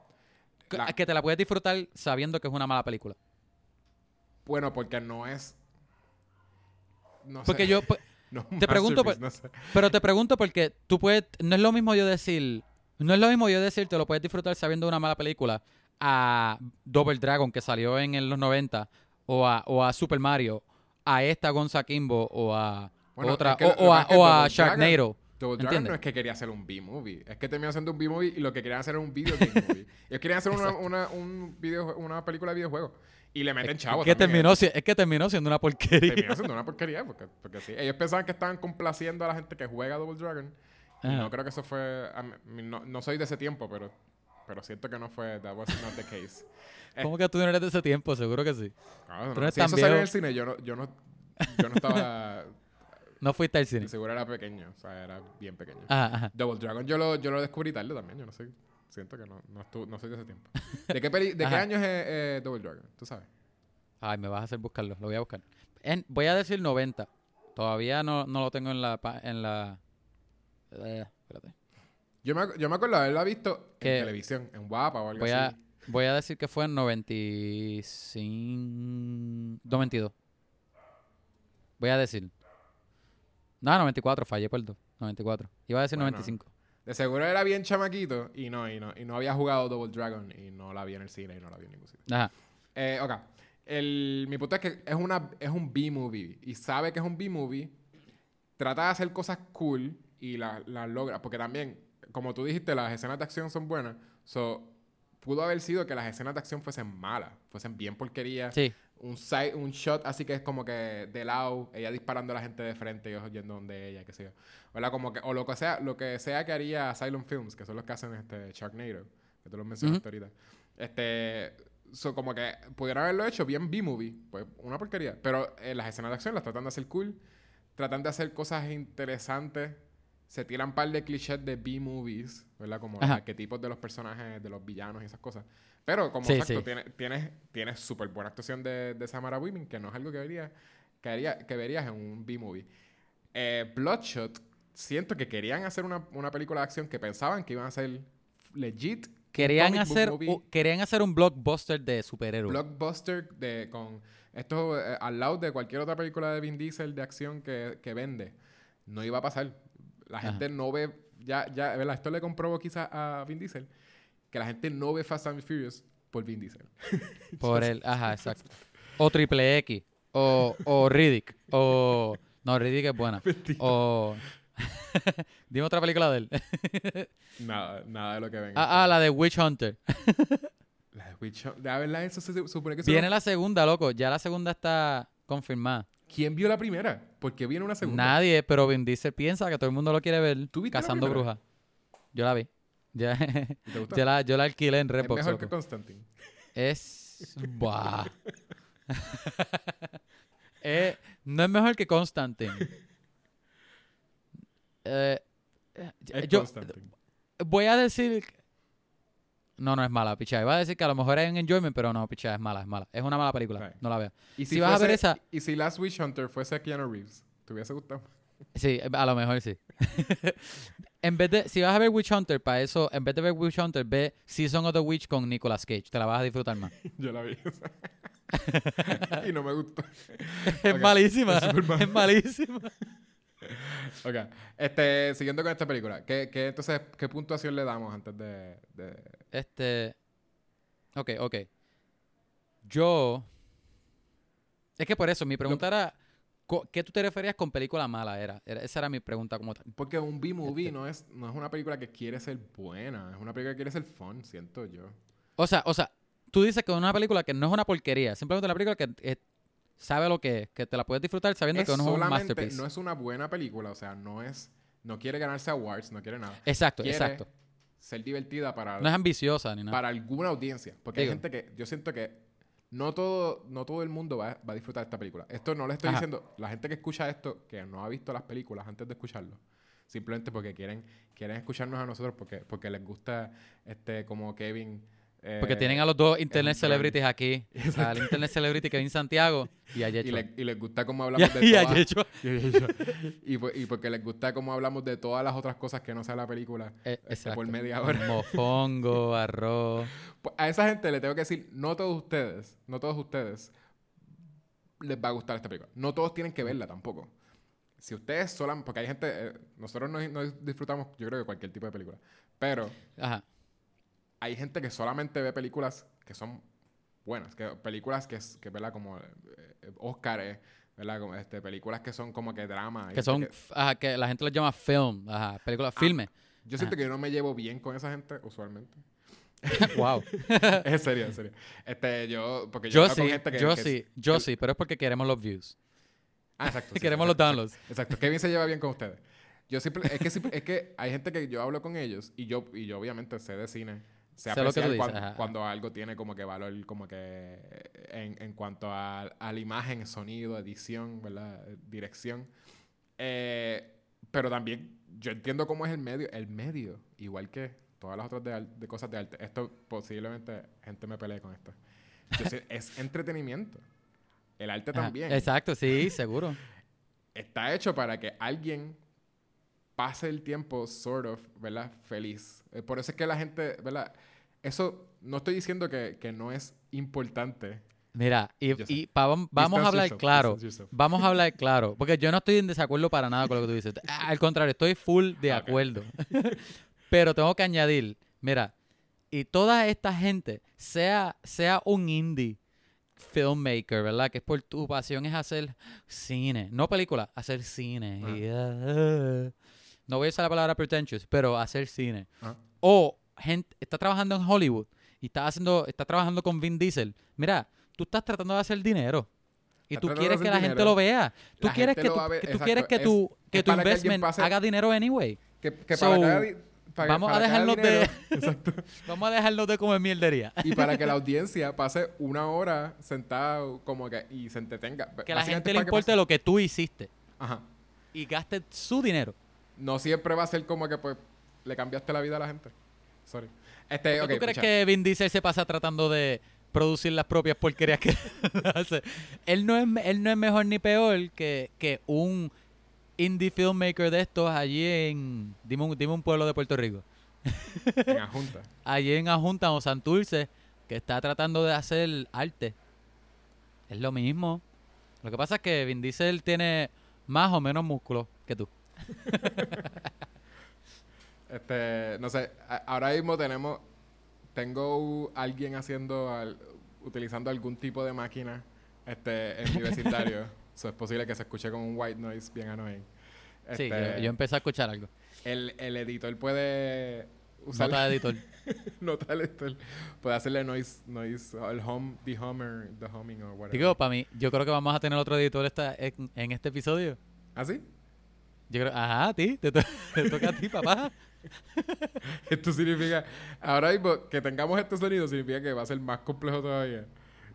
Que- La- Que te la puedes disfrutar sabiendo que es una mala película. Bueno, porque no es. No Porque sé. yo... pues, No, te pregunto, masterpiece, no sé. Pero te pregunto porque tú puedes, no es lo mismo yo decir, no es lo mismo yo decir, te lo puedes disfrutar sabiendo una mala película a Double Dragon que salió en, los 90 o a, o a Super Mario, a esta Gonza Kimbo o a Bueno, otra es que o, a, o a Sharknado. Double Dragon ¿Entiendes? no es que quería hacer un B-movie. Es que terminó siendo un B-movie y lo que querían hacer era un video game movie. Ellos querían hacer una, una, un video, una película de videojuego. Y le meten chavos. Es que, también. terminó, es que terminó siendo una porquería. Terminó siendo una porquería. Porque, porque sí. Ellos pensaban que estaban complaciendo a la gente que juega Double Dragon. Y no creo que eso fue. mí- no, no soy de ese tiempo, pero, pero siento que no fue. That was not the case. ¿Cómo que tú no eres de ese tiempo? Seguro que sí. No, no, Tú eres si eso salió en el cine, yo no, yo no, yo no estaba. No fuiste al cine. seguro era pequeño. O sea, era bien pequeño. Ajá, ajá. Double Dragon yo lo, yo lo descubrí tarde también, yo no sé. Siento que no, no, estu- no soy de ese tiempo. ¿De qué, peli- de qué año es eh, eh, Double Dragon? ¿Tú sabes? Ay, me vas a hacer buscarlo. Lo voy a buscar. En- voy a decir 90. Todavía no, no lo tengo en la... En la eh, espérate. Yo me, yo me acuerdo de haberla visto Que- en televisión, en Guapa o algo Voy así. a, voy a decir que fue en 95... 92. Voy a decir. No, 94. Fallé por 2. 94. Iba a decir Bueno. 95. De seguro era bien chamaquito y no, y no, y no había jugado Double Dragon y no la vi en el cine y no la vi en ningún sitio. Ajá. Eh, ok. El, mi punto es que es, una, es un B-movie y sabe que es un B-movie, trata de hacer cosas cool y las la logra. Porque también, como tú dijiste, las escenas de acción son buenas. So, pudo haber sido que las escenas de acción fuesen malas, fuesen bien porquería. Sí. Un, side- un shot así que es como que de lado, ella disparando a la gente de frente y ellos yendo donde ella, qué sé yo. ¿Verdad? Como que, o lo que sea, lo que sea que haría Asylum Films, que son los que hacen este Sharknado, que tú lo mencionaste ahorita. Este, so, como que pudieran haberlo hecho bien B-movie, pues una porquería. Pero eh, las escenas de acción las tratan de hacer cool, tratan de hacer cosas interesantes, se tiran un par de clichés de B-movies, ¿verdad? Como los arquetipos de los personajes, de los villanos y esas cosas. Pero como Sí, exacto, sí. tiene- tienes, tienes súper buena actuación de, de Samara Weaving, que no es algo que verías, que, haría- que verías en un B-movie. Eh, Bloodshot, siento que querían hacer una, una película de acción que pensaban que iban a ser legit. Querían hacer, u- querían hacer un blockbuster de superhéroes. blockbuster de, con esto eh, al lado de cualquier otra película de Vin Diesel de acción que, que vende. No iba a pasar. La Ajá. gente no ve, ya, ya, ¿verdad? Esto le comprobó quizás a Vin Diesel, que la gente no ve Fast and Furious por Vin Diesel. Por el, ajá, exacto. O Triple X. O, o Riddick. O. No, Riddick es buena. O. Dime otra película de él. Nada, nada de lo que venga. ah, ah, la de Witch Hunter. La de Witch Hunt- La verdad, eso se supone que... Viene no- la segunda, loco. Ya la segunda está confirmada. ¿Quién vio la primera? Porque viene una segunda. Nadie, pero Vin Diesel piensa que todo el mundo lo quiere ver ¿Tú viste cazando brujas. Yo la vi. Ya, yo, la, yo la alquilé en es Redbox. mejor loco. que Constantine. Es. Buah. Eh, no es mejor que Constantine. Eh, eh, Es yo Constantine. voy a decir. No, no es mala, picha. Iba a decir que a lo mejor es un enjoyment, pero no, picha, es mala, es mala. Es una mala película. Right. No la veo. Y Si vas a ver fuese- esa- Y si Last Witch Hunter fuese Keanu Reeves, ¿te hubiese gustado? Sí, a lo mejor sí. en vez de, si vas a ver Witch Hunter, para eso, en vez de ver Witch Hunter, ve Season of the Witch con Nicolas Cage. Te la vas a disfrutar más. Yo la vi. y no me gustó. es malísima. es malísima. Ok. Este, siguiendo con esta película, ¿qué, qué, entonces, ¿qué puntuación le damos antes de, de- Este. Ok, ok. Yo. Es que por eso, mi pregunta era. ¿Qué tú te referías con película mala? Era, Era- esa era mi pregunta como tal. Porque un B-movie Este. no, es, no es una película que quiere ser buena, es una película que quiere ser fun, siento yo. O sea, o sea, tú dices que es una película que no es una porquería. Simplemente una película que eh, sabe lo que es, que te la puedes disfrutar sabiendo Es que no es un masterpiece. no es una buena película, o sea, no es, no quiere ganarse awards, no quiere nada. exacto, Quiere exacto. ser divertida para, No es ambiciosa ni nada. para alguna audiencia. Porque hay gente que, yo siento que no todo, no todo el mundo va, va a disfrutar de esta película. Esto no le estoy Ajá. diciendo, la gente que escucha esto, que no ha visto las películas antes de escucharlo, simplemente porque quieren, quieren escucharnos a nosotros, porque, porque les gusta este como Kevin. Eh, Porque tienen a los dos internet celebrities aquí. Al internet celebrity Kevin Santiago y a y, Yecho. le- y les gusta cómo Y hablamos a, de y a todas- Yecho. y, po- y porque les gusta cómo hablamos de todas las otras cosas que no sea la película Eh, este, exacto. por media hora. Mofongo, arroz. Pues a esa gente le tengo que decir, no todos ustedes, no todos ustedes les va a gustar esta película. No todos tienen que verla tampoco. Si ustedes solan, porque hay gente, eh, nosotros no, no disfrutamos, yo creo que cualquier tipo de película, pero Ajá. Hay gente que solamente ve películas que son buenas, que películas que, es- que ¿verdad? Como eh, eh, Oscar, ¿verdad? Como, este, películas que son como que drama. Que son, f- ajá, que la gente los llama film. Ajá, películas, filmes. Yo siento que yo no me llevo bien con esa gente usualmente. wow. es serio, en serio. Este, yo, porque yo, Yo con sí, gente que... yo que- sí, yo que- sí, pero es porque queremos los views. Ah, exacto. sí, queremos los downloads. Exacto, exacto. Kevin se lleva bien con ustedes. Yo simple, es que es que hay gente que yo hablo con ellos y yo y yo obviamente sé de cine, que apreciar tú dices, cuando algo tiene como que valor como que en, en cuanto a, a la imagen, sonido, edición, ¿verdad? Dirección. Eh, pero también yo entiendo cómo es el medio, el medio, igual que todas las otras de, de cosas de arte. Esto posiblemente gente me pelee con esto. Sé, es entretenimiento. El arte Ajá, también Exacto, sí, seguro. está hecho para que alguien pase el tiempo, sort of, ¿verdad? Feliz. Eh, por eso es que la gente, ¿verdad? Eso, no estoy diciendo que, que no es importante. Mira, y, y pa- vam- vamos Distance a hablar yourself, claro. Vamos a hablar claro. Porque yo no estoy en desacuerdo para nada con lo que tú dices. Al contrario, estoy full de acuerdo. Pero tengo que añadir, mira, y toda esta gente, sea, sea un indie filmmaker, ¿verdad? Que es por tu pasión es hacer cine, no película, hacer cine. Y, no voy a usar la palabra pretentious, pero hacer cine. O gente está trabajando en Hollywood y está haciendo, está trabajando con Vin Diesel. Mira, tú estás tratando de hacer dinero. Y tú quieres que la gente lo vea. Tú La quieres que tu, ver, que tú quieres que es- tu, que que investment pase- haga dinero anyway. Que, que So, para para- vamos a para dejarnos de-. Vamos a dejarnos de comer mierdería. Y para que la audiencia pase una hora sentada como que y se entretenga. Que la gente le importe lo que tú hiciste Ajá. y gaste su dinero. No siempre va a ser como que pues le cambiaste la vida a la gente. Sorry. Este, ¿Tú crees que Vin Diesel se pasa tratando de producir las propias porquerías que hace? Él no es, él no es mejor ni peor que, que un indie filmmaker de estos allí en... Dime un, dime un pueblo de Puerto Rico. en Ajunta. Allí en Ajunta o Santurce que está tratando de hacer arte. Es lo mismo. Lo que pasa es que Vin Diesel tiene más o menos músculo que tú. Este, no sé, ahora mismo tenemos, tengo alguien haciendo, al- utilizando algún tipo de máquina este, en mi vecindario. so, es posible que se escuche como un white noise bien annoying. Sí, yo, Este, yo empecé a escuchar algo. el, el editor puede usar Nota de editor. nota el editor, puede hacerle noise, noise, el home, the hummer, the humming o whatever. Digo, para mí, yo creo que vamos a tener otro editor esta, en, en este episodio. ¿Ah, sí? Yo creo, ajá, a ti, te, to- te toca a ti, papá. Esto significa, ahora mismo que tengamos este sonido significa que va a ser más complejo todavía.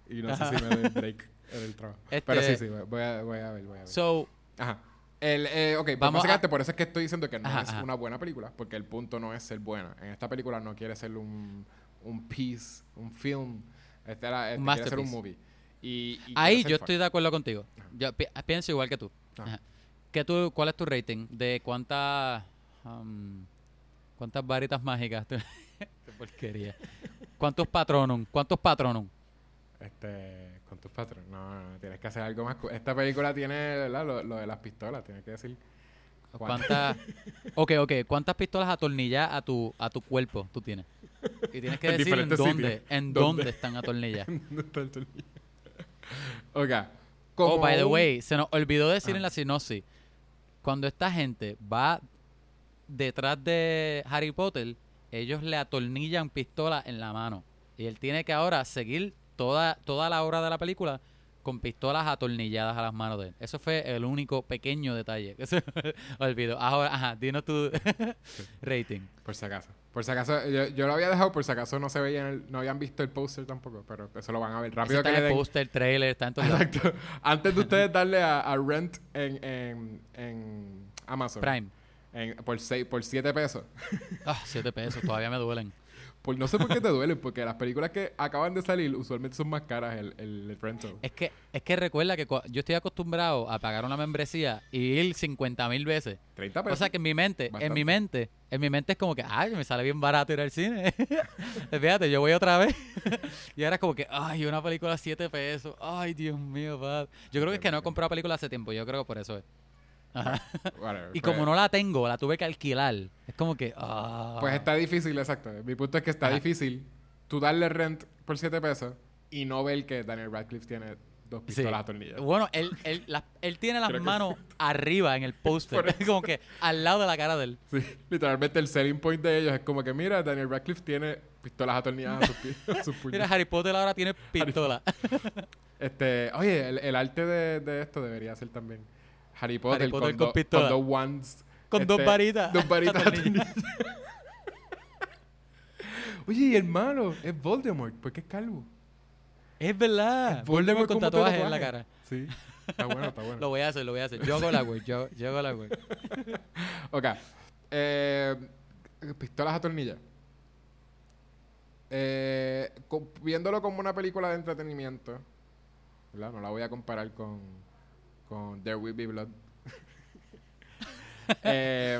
Y no sé si me doy break en el trabajo. Este- Pero sí, sí, voy a, voy a ver, voy a ver. So, Ajá. El, eh, ok, pues Vamos a- básicamente por eso es que estoy diciendo que no Ajá, es ajá. una buena película, porque el punto no es ser buena. En esta película no quiere ser un, un piece, un film. Este era, este quiere hacer un movie. Y, y Ahí ser yo fan. estoy de acuerdo contigo. Yo pi- pienso igual que tú. Ajá. ¿Qué tú. ¿Cuál es tu rating? ¿De cuántas. um, ¿Cuántas varitas mágicas? Qué porquería. ¿Cuántos patronum? ¿Cuántos patronum? Este, con tus patrones. No, no, no, tienes que hacer algo más. cu- Esta película tiene. Lo, lo de las pistolas, tienes que decir. ¿Cuántas. ok, ok. ¿Cuántas pistolas atornilladas a tu, a tu cuerpo tú tienes? Y tienes que En decir en dónde, sitios. en ¿Dónde? dónde están atornilladas. ¿Dónde está el tornillo? ok. Oh, by the way, se nos olvidó decir Ah. en la sinopsis. Cuando esta gente va detrás de Harry Potter, ellos le atornillan pistola en la mano. Y él tiene que ahora seguir toda, toda la obra de la película con pistolas atornilladas a las manos de él. Eso fue el único pequeño detalle que se olvidó. Ahora, ajá, dinos tu rating. Por si acaso. Por si acaso, yo, yo lo había dejado por si acaso no se veía en el- no habían visto el póster tampoco, pero eso lo van a ver Eso rápido está que en el den. poster, trailer, está en todos lados. Exacto. Antes de ustedes darle a, a Rent en, en, en Amazon. Prime. En- por seis, por 7 pesos. Ah, siete pesos, todavía me duelen. Por, no sé por qué te duelen, porque las películas que acaban de salir usualmente son más caras el, el, el rental. Es que, es que recuerda que yo estoy acostumbrado a pagar una membresía y ir 50 mil veces. 30 O pesos. sea que en mi mente, en mi mente, en mi mente es como que, ay, me sale bien barato ir al cine. Fíjate, yo voy otra vez. y ahora es como que, ay, una película a 7 pesos. Ay, Dios mío, pad. Yo creo que es que no he comprado película hace tiempo. Yo creo que por eso es. Ajá. Whatever, Y pues- como no la tengo, la tuve que alquilar. Es como que, ah. Pues está difícil, exacto. Mi punto es que está Ajá. difícil tú darle rent por 7 pesos y no ver que Daniel Radcliffe tiene dos Sí. pistolas atornilladas. Bueno, él, él, la- él tiene las Creo que manos arriba en el póster. Como que al lado de la cara de él. Sí, literalmente el selling point de ellos es como que, mira, Daniel Radcliffe tiene pistolas atornilladas a sus, pi- a sus puños. Mira, Harry Potter ahora tiene pistola. Este, oye, el, el arte de, de esto debería ser también Harry Potter, Harry Potter con, con do- con dos wands. Con dos este, varitas. Dos varitas Atornilladas. atornilladas. Oye, y hermano, es Voldemort, porque es calvo. Es verdad. Voldemort con tatuajes en la tatuaje. cara. Sí, está bueno, está bueno. Lo voy a hacer, lo voy a hacer. Yo hago la web, yo, yo hago la web. Ok. Eh, pistolas atornilladas. Eh, co- viéndolo como una película de entretenimiento, ¿verdad? No la voy a comparar con, con There Will Be Blood. Eh,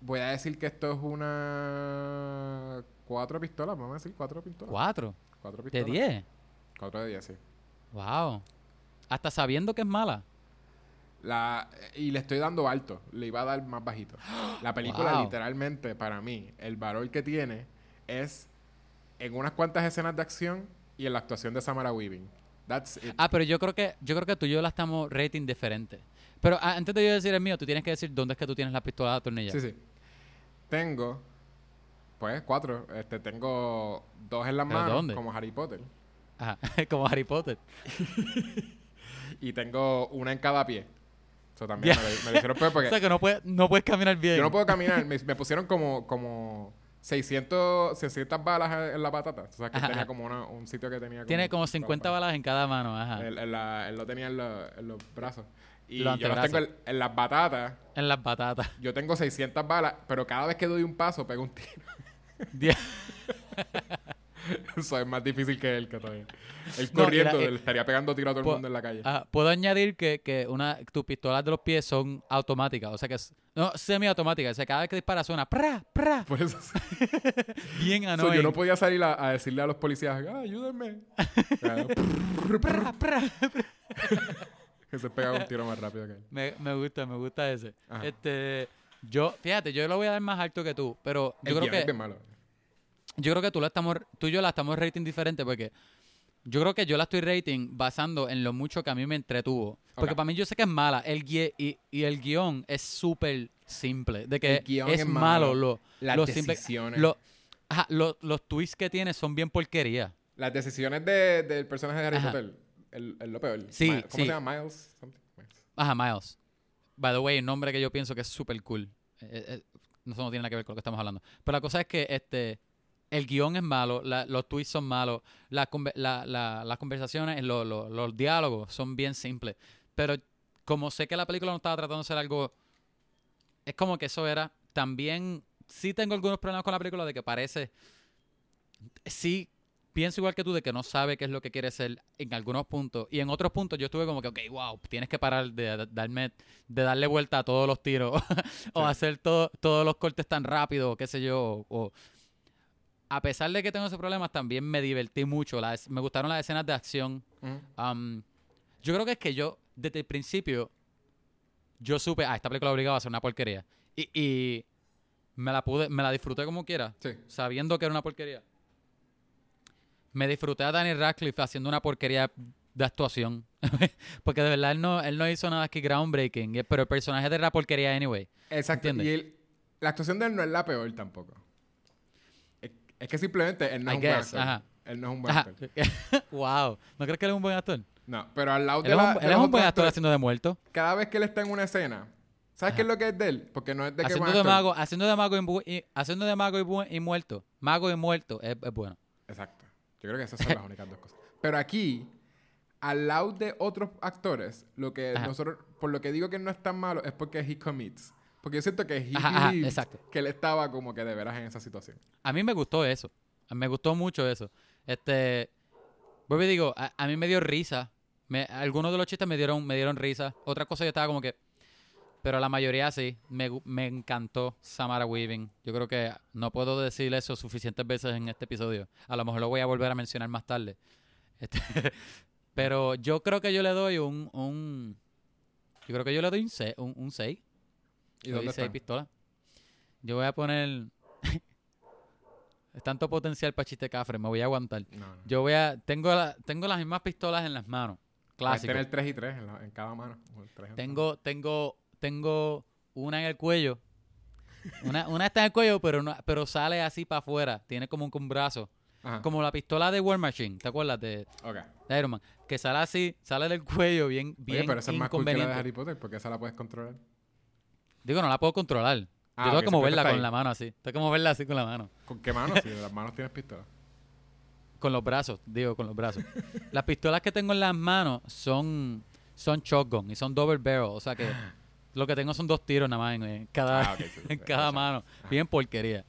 voy a decir que esto es una... Cuatro pistolas, vamos a decir cuatro pistolas. Cuatro. Cuatro De pistolas. diez. Cuatro de diez, sí. Wow. Hasta sabiendo que es mala. La, y le estoy dando alto, le iba a dar más bajito. La película Wow. literalmente, para mí, el valor que tiene es en unas cuantas escenas de acción y en la actuación de Samara Weaving. That's it. Ah, pero yo creo que yo creo que tú y yo la estamos rating diferente. Pero ah, antes de yo decir el mío, tú tienes que decir dónde es que tú tienes la pistola de atornillar. Sí, sí. Tengo, pues, cuatro. Este, tengo dos en las ¿Pero manos, dónde? como Harry Potter. Ajá. Como Harry Potter. Y tengo una en cada pie. Eso también me, lo, me lo hicieron peor porque O sea que no puedes, no puedes caminar bien. yo no puedo caminar. Me, me pusieron como, como 600, 600 balas en la patata. O sea, que Ajá, tenía ajá. como una- un sitio que tenía como... Tiene como 50 balas en cada mano. Ajá. Él, él la- él lo tenía en, los- en los brazos. Y Los yo los tengo en, en las batatas. En las batatas. Yo tengo 600 balas, pero cada vez que doy un paso pego un tiro. Eso es más difícil que él, que todavía. Él No, corriendo, la- él estaría pegando tiro a todo el mundo en la calle. Ajá. Puedo añadir que, que una, tus pistolas de los pies son automáticas. O sea que es, no, semiautomáticas. O sea, cada vez que disparas suena ¡pra! ¡pra! Por eso sí. Bien So, annoying. yo no podía salir a, a decirle a los policías, ah, ayúdenme. Claro, ¡Pra! ¡pra! que se pega un tiro más rápido que él. Me, me gusta, me gusta ese. Ajá. Este, yo, fíjate, yo lo voy a dar más alto que tú, pero yo El creo es que malo. Yo creo que tú la estamos tú y yo la estamos rating diferente porque yo creo que yo la estoy rating basando en lo mucho que a mí me entretuvo. Porque para mí yo sé que es mala. El gui- y, y el guion es súper simple. De que El guion es, es malo. Lo, Las lo simple- decisiones. lo- ajá, lo- los twists que tiene son bien porquería. Las decisiones de- del personaje de Harry Ajá. Potter, el, el lo peor. Sí, ¿Cómo sí. se llama? Miles. Something. Miles. Ajá, Miles. By the way, el nombre que yo pienso que es súper cool. Eh, eh, no, eso no tiene nada que ver con lo que estamos hablando. Pero la cosa es que este el guion es malo, la- los tweets son malos, la la- las conversaciones, lo- lo- los diálogos son bien simples. Pero como sé que la película no estaba tratando de ser algo... Es como que eso era... También sí tengo algunos problemas con la película de que parece. Sí, pienso igual que tú de que no sabe qué es lo que quiere ser en algunos puntos. Y en otros puntos yo estuve como que, ok, wow, tienes que parar de, de darme, de darle vuelta a todos los tiros. o Sí. hacer todo, todos los cortes tan rápido, qué sé yo. O, a pesar de que tengo esos problemas, también me divertí mucho. Las, me gustaron las escenas de acción. Um, yo creo que es que yo, desde el principio, yo supe, ah, esta película obligaba a ser una porquería. Y, y me la pude, me la disfruté como quiera, Sí. sabiendo que era una porquería. Me disfruté a Daniel Radcliffe haciendo una porquería de actuación. Porque de verdad él no, él no hizo nada aquí groundbreaking, pero el personaje era porquería anyway. Exacto. ¿Entiendes? Y la actuación de él no es la peor tampoco. Es, es que simplemente él no es un buen actor. ajá. Él no es un buen Ajá. actor. wow. ¿No crees que él es un buen actor? No, pero al lado de Él es la- un, de él es un buen actor haciendo de muerto. Cada vez que él está en una escena, ¿sabes qué es lo que es de él? Porque no es de que Haciendo buen de, mago, haciendo de mago y, haciendo de mago y, muerto. Mago y muerto es, es bueno. Exacto. Yo creo que esas son las únicas dos cosas. Pero aquí, al lado de otros actores, lo que Ajá. nosotros, por lo que digo que no es tan malo, es porque he commits. Porque yo siento que he Ajá, ajá, believed exacto. que él estaba como que de veras en esa situación. A mí me gustó eso. Me gustó mucho eso. Este. Vuelvo y digo, a, a mí me dio risa. Me- algunos de los chistes me dieron, me dieron risa. Otra cosa yo estaba como que. Pero la mayoría sí. Me, me encantó Samara Weaving. Yo creo que no puedo decir eso suficientes veces en este episodio. A lo mejor lo voy a volver a mencionar más tarde. Este, pero yo creo que yo le doy un. un yo creo que yo le doy un 6. Un, un 6. ¿Y dónde seis está? pistolas. Yo voy a poner. es tanto potencial para chiste cafre, me voy a aguantar. No, no. Yo voy a. Tengo, la- tengo las mismas pistolas en las manos. Clásico. tener 3 y 3 en, la- en cada mano. en Tengo, tengo, tengo una en el cuello. Una, una está en el cuello, pero no, pero sale así para afuera. Tiene como un, un brazo. Ajá. Como la pistola de War Machine, ¿te acuerdas? De, Iron Man. Que sale así, sale del cuello bien, bien Oye, pero esa es más cool que la de. Harry Potter porque esa la puedes controlar. Digo, no la puedo controlar. Ah, Yo tengo ok, que moverla con ahí. la mano así. Tengo que moverla así con la mano. ¿Con qué mano? si las manos tienes pistola. Con los brazos, digo, con los brazos. Las pistolas que tengo en las manos son, son shotgun y son double barrel. O sea que lo que tengo son dos tiros nada más en, en cada, Ah, sí, en sí, cada sí. mano. Bien porquería.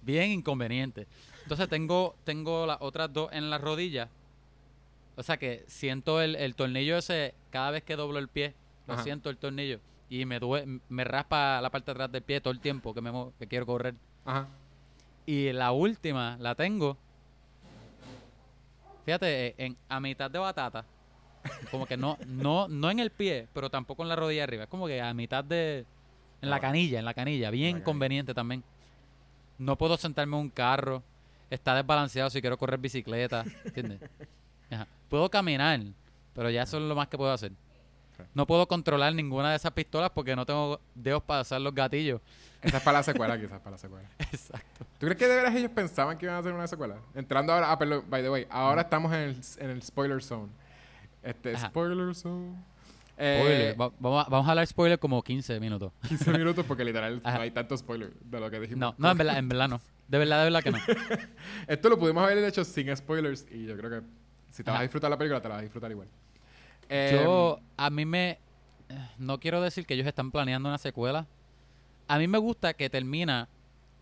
Bien inconveniente. Entonces tengo, tengo las otras dos en las rodillas. O sea que siento el, el tornillo ese cada vez que doblo el pie. Lo Ajá. siento el tornillo. Y me due- me raspa la parte de atrás del pie todo el tiempo que, me, que quiero correr. Ajá. Y la última la tengo. Fíjate, eh, en, a mitad de batata. Como que no, no, no en el pie, pero tampoco en la rodilla arriba. Es como que a mitad de. En la Ah. canilla, en la canilla. Bien conveniente también. No puedo sentarme en un carro. Está desbalanceado si quiero correr bicicleta. ¿Entiendes? Ajá. Puedo caminar, pero ya eso es lo más que puedo hacer. No puedo controlar ninguna de esas pistolas porque no tengo dedos para usar los gatillos. Esa es para la secuela, quizás para la secuela. Exacto. ¿Tú crees que de veras ellos pensaban que iban a hacer una secuela? Entrando ahora, ah, perdón, by the way, ahora estamos en el, en el spoiler zone. Este, Ajá. spoiler zone. Eh, Spoiler. Va- vamos, a, vamos a hablar spoiler como 15 minutos. 15 minutos porque literal Ajá. no hay tanto spoiler de lo que dijimos. No, no, en verdad, en verdad no. De verdad, de verdad que no. Esto lo pudimos haber hecho sin spoilers y yo creo que si te vas a disfrutar la película, te la vas a disfrutar igual. Eh, Yo, a mí me... No quiero decir que ellos están planeando una secuela. A mí me gusta que termina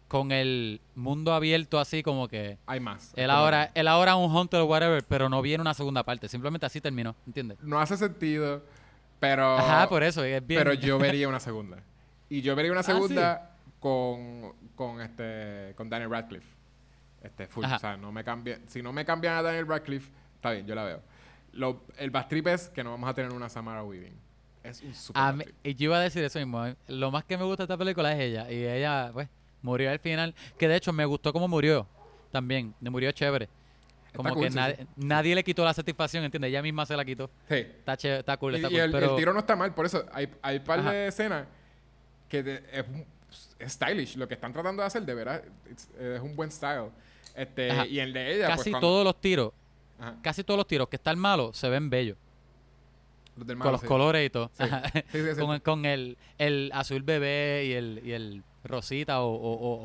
con el mundo abierto así como que... hay más. Él ahora, él ahora un hunter o whatever, pero no viene una segunda parte. Simplemente así terminó, ¿entiendes? No hace sentido, pero... Ajá, por eso. Es bien... Pero yo vería una segunda. Y yo vería una Ah, ¿sí? segunda con, con este con Daniel Radcliffe. Este full. Ajá. O sea, no me cambia, si no me cambian a Daniel Radcliffe, está bien, yo la veo. Lo, el bad trip es que no vamos a tener una Samara Weaving. Es un super A mí- y yo iba a decir eso mismo. eh. Lo más que me gusta de esta película es ella. Y ella, pues, murió al final. Que de hecho me gustó cómo murió también. Me murió chévere. Como que nadie, sí. nadie le quitó la satisfacción, ¿entiendes? Ella misma se la quitó. Sí. Está, chévere, está cool, Y, está y cool. el, pero el tiro no está mal, por eso hay, hay par Ajá. de escenas que es, es stylish. Lo que están tratando de hacer, de verdad, es un buen style. Este, y el de ella, casi pues, cuando- todos los tiros, Ajá, casi todos los tiros que están malos se ven bellos. los del con malo, los sí. colores y todo. Sí. Sí, con, con el, el azul bebé y el, y el rosita o,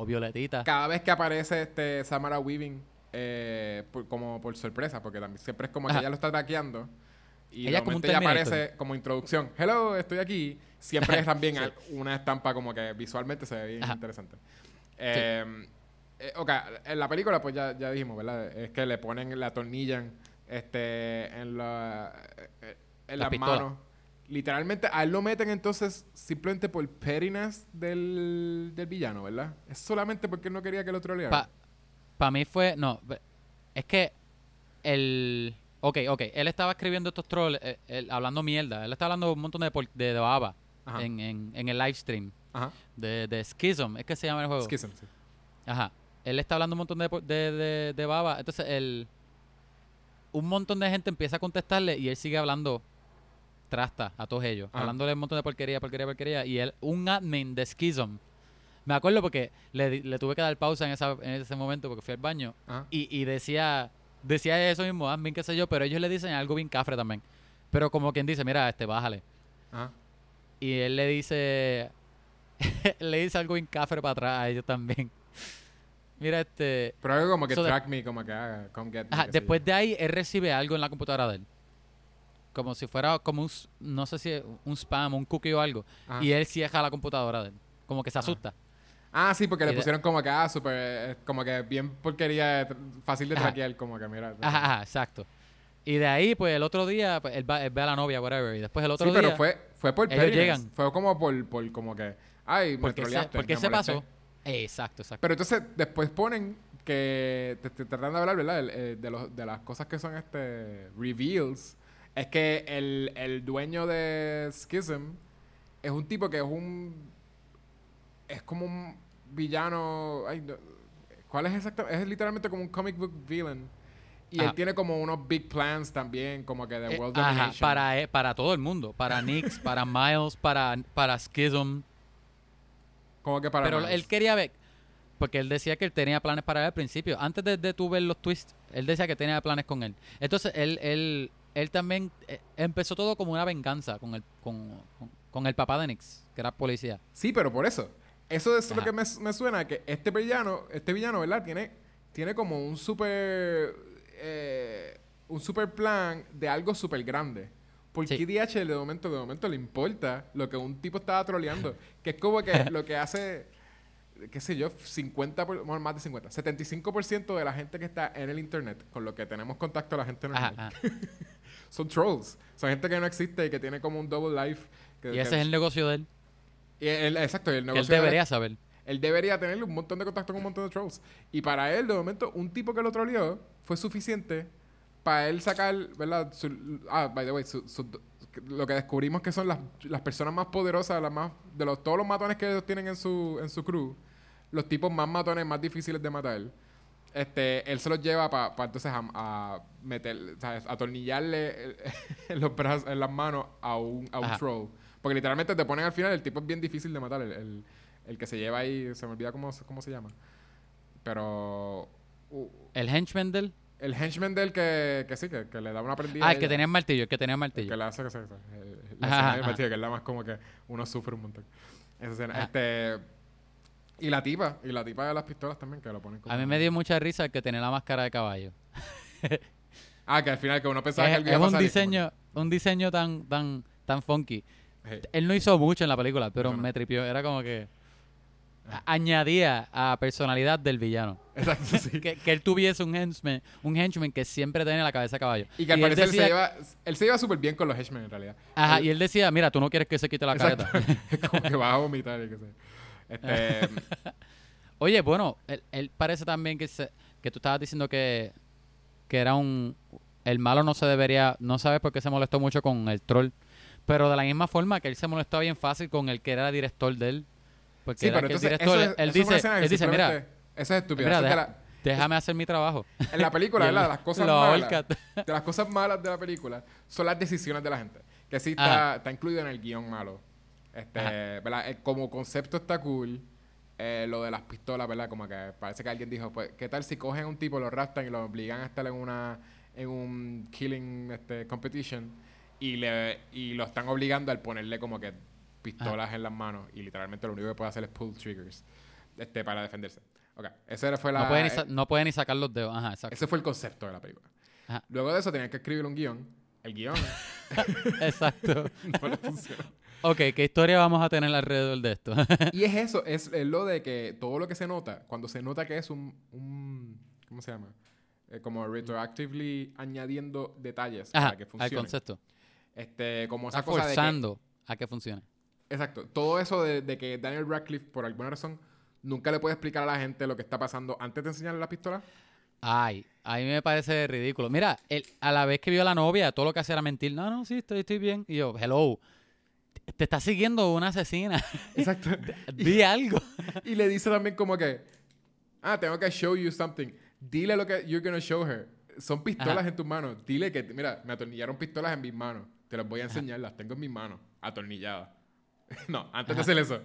o- violetita. cada vez que aparece este Samara Weaving eh, por- como por sorpresa, porque también siempre es como que Ajá. ella lo está taqueando y Ella como un ella aparece como introducción. Hello, estoy aquí. Siempre es también una estampa como que visualmente se ve bien Ajá. interesante. Eh, eh, ok, en la película, pues ya, ya dijimos, ¿verdad? Es que le ponen, le atornillan este, en, la, eh, en La las manos. Literalmente, a él lo meten entonces simplemente por pettiness del, del villano, ¿verdad? Es solamente porque él no quería que lo troleara. Para mí fue. No, es que el. Ok, ok. Él estaba escribiendo estos trolls, eh, él- hablando mierda. Él estaba hablando un montón de, de, de baba en, en, en el live stream Ajá. de, de Schism. Es que se llama el juego. Schism, sí. Ajá. Él está hablando un montón de, de, de, de baba. Entonces, el, un montón de gente empieza a contestarle y él sigue hablando trasta a todos ellos. Ajá. Hablándole un montón de porquería, porquería, porquería. Y él, un admin de Schism. Me acuerdo porque le, tuve que dar pausa en, esa, en ese momento porque fui al baño. Ajá. Y, y decía, decía eso mismo, admin, qué sé yo, pero ellos le dicen algo bien cafre también. Pero como quien dice, mira, este, bájale. Ajá. Y él le dice, le dice algo bien cafre para atrás a ellos también. Mira, este, Pero algo como que So de- track me, como que haga, come get me. Ajá, qué sé después de ahí, él recibe algo en la computadora de él. Como si fuera como un, no sé si un spam, un cookie o algo. Ajá. Y él cierra la computadora de él. Como que se asusta. Ah, sí, porque le pusieron como que, ah, súper, eh, como que bien porquería, eh, fácil de traquear, como que mira. Ajá, ajá, exacto. Y de ahí, pues el otro día, pues, él, va, él ve a la novia, whatever. Y después el otro sí, día. pero fue, fue por ellos llegan. Fue como por, por como que, ay, me porque se, troleaste, porque me se pasó. Exacto, exacto. Pero entonces después ponen que te, te tratan de hablar, ¿verdad? Eh, de, los, de las cosas que son este reveals. Es que el, el dueño de Schism es un tipo que es un. Es como un villano. ay, no, ¿Cuál es exactamente? Es literalmente como un comic book villain. Y él Ajá. tiene como unos big plans también, como que de Eh, World ajá, Domination. para, eh, para todo el mundo. Para Nix, para Miles, para, para Schism. Como que para. pero Miles. él quería ver. Porque él decía que él tenía planes para él al principio. Antes de, de tú ver los twists, él decía que tenía planes con él. Entonces, él, él, él también eh, empezó todo como una venganza con el, con, con, con el papá de Nix, que era policía. Sí, pero por eso. Eso es lo que me, me suena, que este villano, este villano, ¿verdad? Tiene, tiene como un super... eh, un super plan de algo súper grande. ¿Por Sí. qué DH de momento, de momento le importa lo que un tipo estaba troleando? que es como que lo que hace, qué sé yo, 50, por- bueno, más de 50, 75% de la gente que está en el internet, con lo que tenemos contacto la gente normal, Ajá, ajá. son trolls. Son gente que no existe y que tiene como un double life. que- Y que- ese es el negocio de él. y él- exacto, el Que él negocio de- debería saber. él debería tener un montón de contacto con un montón de trolls. Y para él, de momento, un tipo que lo troleó fue suficiente para él sacar, ¿verdad? Su- ah, by the way, su- su- lo que descubrimos que son las, las personas más poderosas, las más, de los, todos los matones que ellos tienen en su, en su crew, los tipos más matones, más difíciles de matar. Este, él se los lleva para entonces a, a meter, ¿sabes? atornillarle en los brazos, en las manos a un, a un troll. Porque literalmente te ponen al final, el tipo es bien difícil de matar, el, el, el que se lleva ahí, se me olvida cómo, se- cómo se llama. Pero uh, El henchman de él. El henchman del que, que sí, que, que le da una prendida. Ah, el que tenía el martillo, el que tenía el El martillo. que le hace que se, el- martillo, que es la más como que uno sufre un montón. Esa escena. Ajá. Este, y la tipa, y la tipa de las pistolas también, que lo ponen como... A mí me dio mucha risa el que tenía la máscara de caballo. Ah, que al final que uno pensaba que algo es un como diseño, un diseño tan, tan, tan funky. Él no hizo mucho en la película, pero No, no. me tripió. Era como que añadía a personalidad del villano. Exacto, sí. Que, que él tuviese un henchman, un henchman que siempre tenía la cabeza de caballo. Y que al parecer decía- se lleva, él se lleva súper bien con los henchmen en realidad. Ajá, Él- y él decía, mira, tú no quieres que se quite la Exacto. careta. como que va a vomitar y que sé. Este, Oye, bueno, él, él parece también que se- que tú estabas diciendo que, que era un... El malo no se debería... No sabes por qué se molestó mucho con el troll. Pero de la misma forma que él se molestó bien fácil con el que era director de él. Porque sí, pero el entonces director, eso es, él eso dice, él dice, mira, Eso es estúpido. mira, Eso es de deja- la- déjame hacer mi trabajo. en la película, ¿verdad? De las cosas malas. De las cosas malas de la película son las decisiones de la gente. Que sí está, incluido en el guion malo. Este. ¿verdad? Eh, Como concepto está cool. eh, lo de las pistolas, ¿verdad? Como que parece que alguien dijo, pues, ¿qué tal si cogen a un tipo, lo raptan y lo obligan a estar en una en un killing este, competition y le y lo están obligando al ponerle como que pistolas en las manos y literalmente lo único que puede hacer es pull triggers este para defenderse. Ok, ese fue la No puede, ni sa- no puede ni sacar los dedos. Ajá, exacto. ese fue el concepto de la película. Ajá. Luego de eso tenían que escribir un guion. El guion exacto. no le funcionó. Ok, ¿qué historia vamos a tener alrededor de esto? y es eso, es, es lo de que todo lo que se nota, cuando se nota que es un, un ¿cómo se llama? Eh, como retroactively añadiendo detalles Ajá, para que al funcione. concepto. Este, como esa Está cosa de que, forzando a que funcione. Exacto. Todo eso de, de que Daniel Radcliffe, por alguna razón, nunca le puede explicar a la gente lo que está pasando antes de enseñarle la pistola. Ay, a mí me parece ridículo. Mira, él, a la vez que vio a la novia, todo lo que hacía era mentir. No, no, sí, estoy, estoy bien. Y yo, hello, te está siguiendo una asesina. Exacto. Di algo. y le dice también como que, ah, tengo que show you something. Dile lo que you're gonna show her. Son pistolas Ajá. en tus manos. Dile que, mira, me atornillaron pistolas en mis manos. Te las voy a enseñar, las tengo en mis manos, atornilladas. no, antes de hacer eso.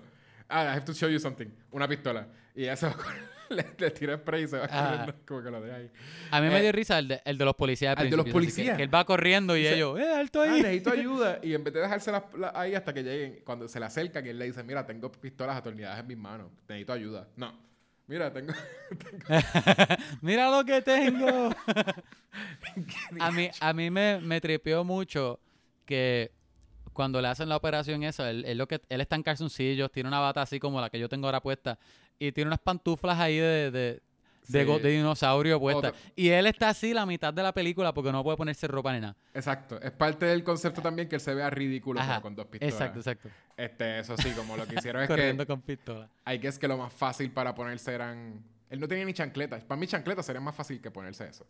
Ah, I have to show you something. Una pistola. Y ella se va con- le, le tira spray y se va corriendo, como que lo deja ahí. A mí me Eh, dio risa el de, el de los policías. ¿el de los que- policías? Que, él va corriendo y Dice, ellos, ¡eh, alto Ah, ahí! necesito ayuda. Y en vez de dejársela ahí hasta que lleguen, cuando se le acerca, que él le dice, mira, tengo pistolas atornilladas en mis manos. Necesito ayuda. No. Mira, tengo... Mira lo que tengo. a mí, a mí me, me tripeó mucho que cuando le hacen la operación esa, él, él lo que, él está en calzoncillos, tiene una bata así como la que yo tengo ahora puesta y tiene unas pantuflas ahí de, de, de, Sí. go- de dinosaurio puestas. Otro- Y él está así la mitad de la película porque no puede ponerse ropa ni nada. Exacto. Es parte del concepto también que él se vea ridículo Ajá, con dos pistolas. Exacto, exacto. Este, eso sí, como lo que hicieron es Corriendo que con pistola. hay que es que lo más fácil para ponerse eran... Él no tenía ni chancletas. Para mí chancletas sería más fácil que ponerse eso.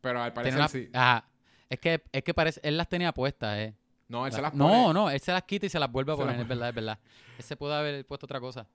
Pero al parecer una- sí. Ajá. Es que, es que parece, él las tenía puestas, eh. No, él se las no, pone. no, él se las quita y se las vuelve a Se las poner, es verdad, es verdad. Él se puede haber puesto otra cosa.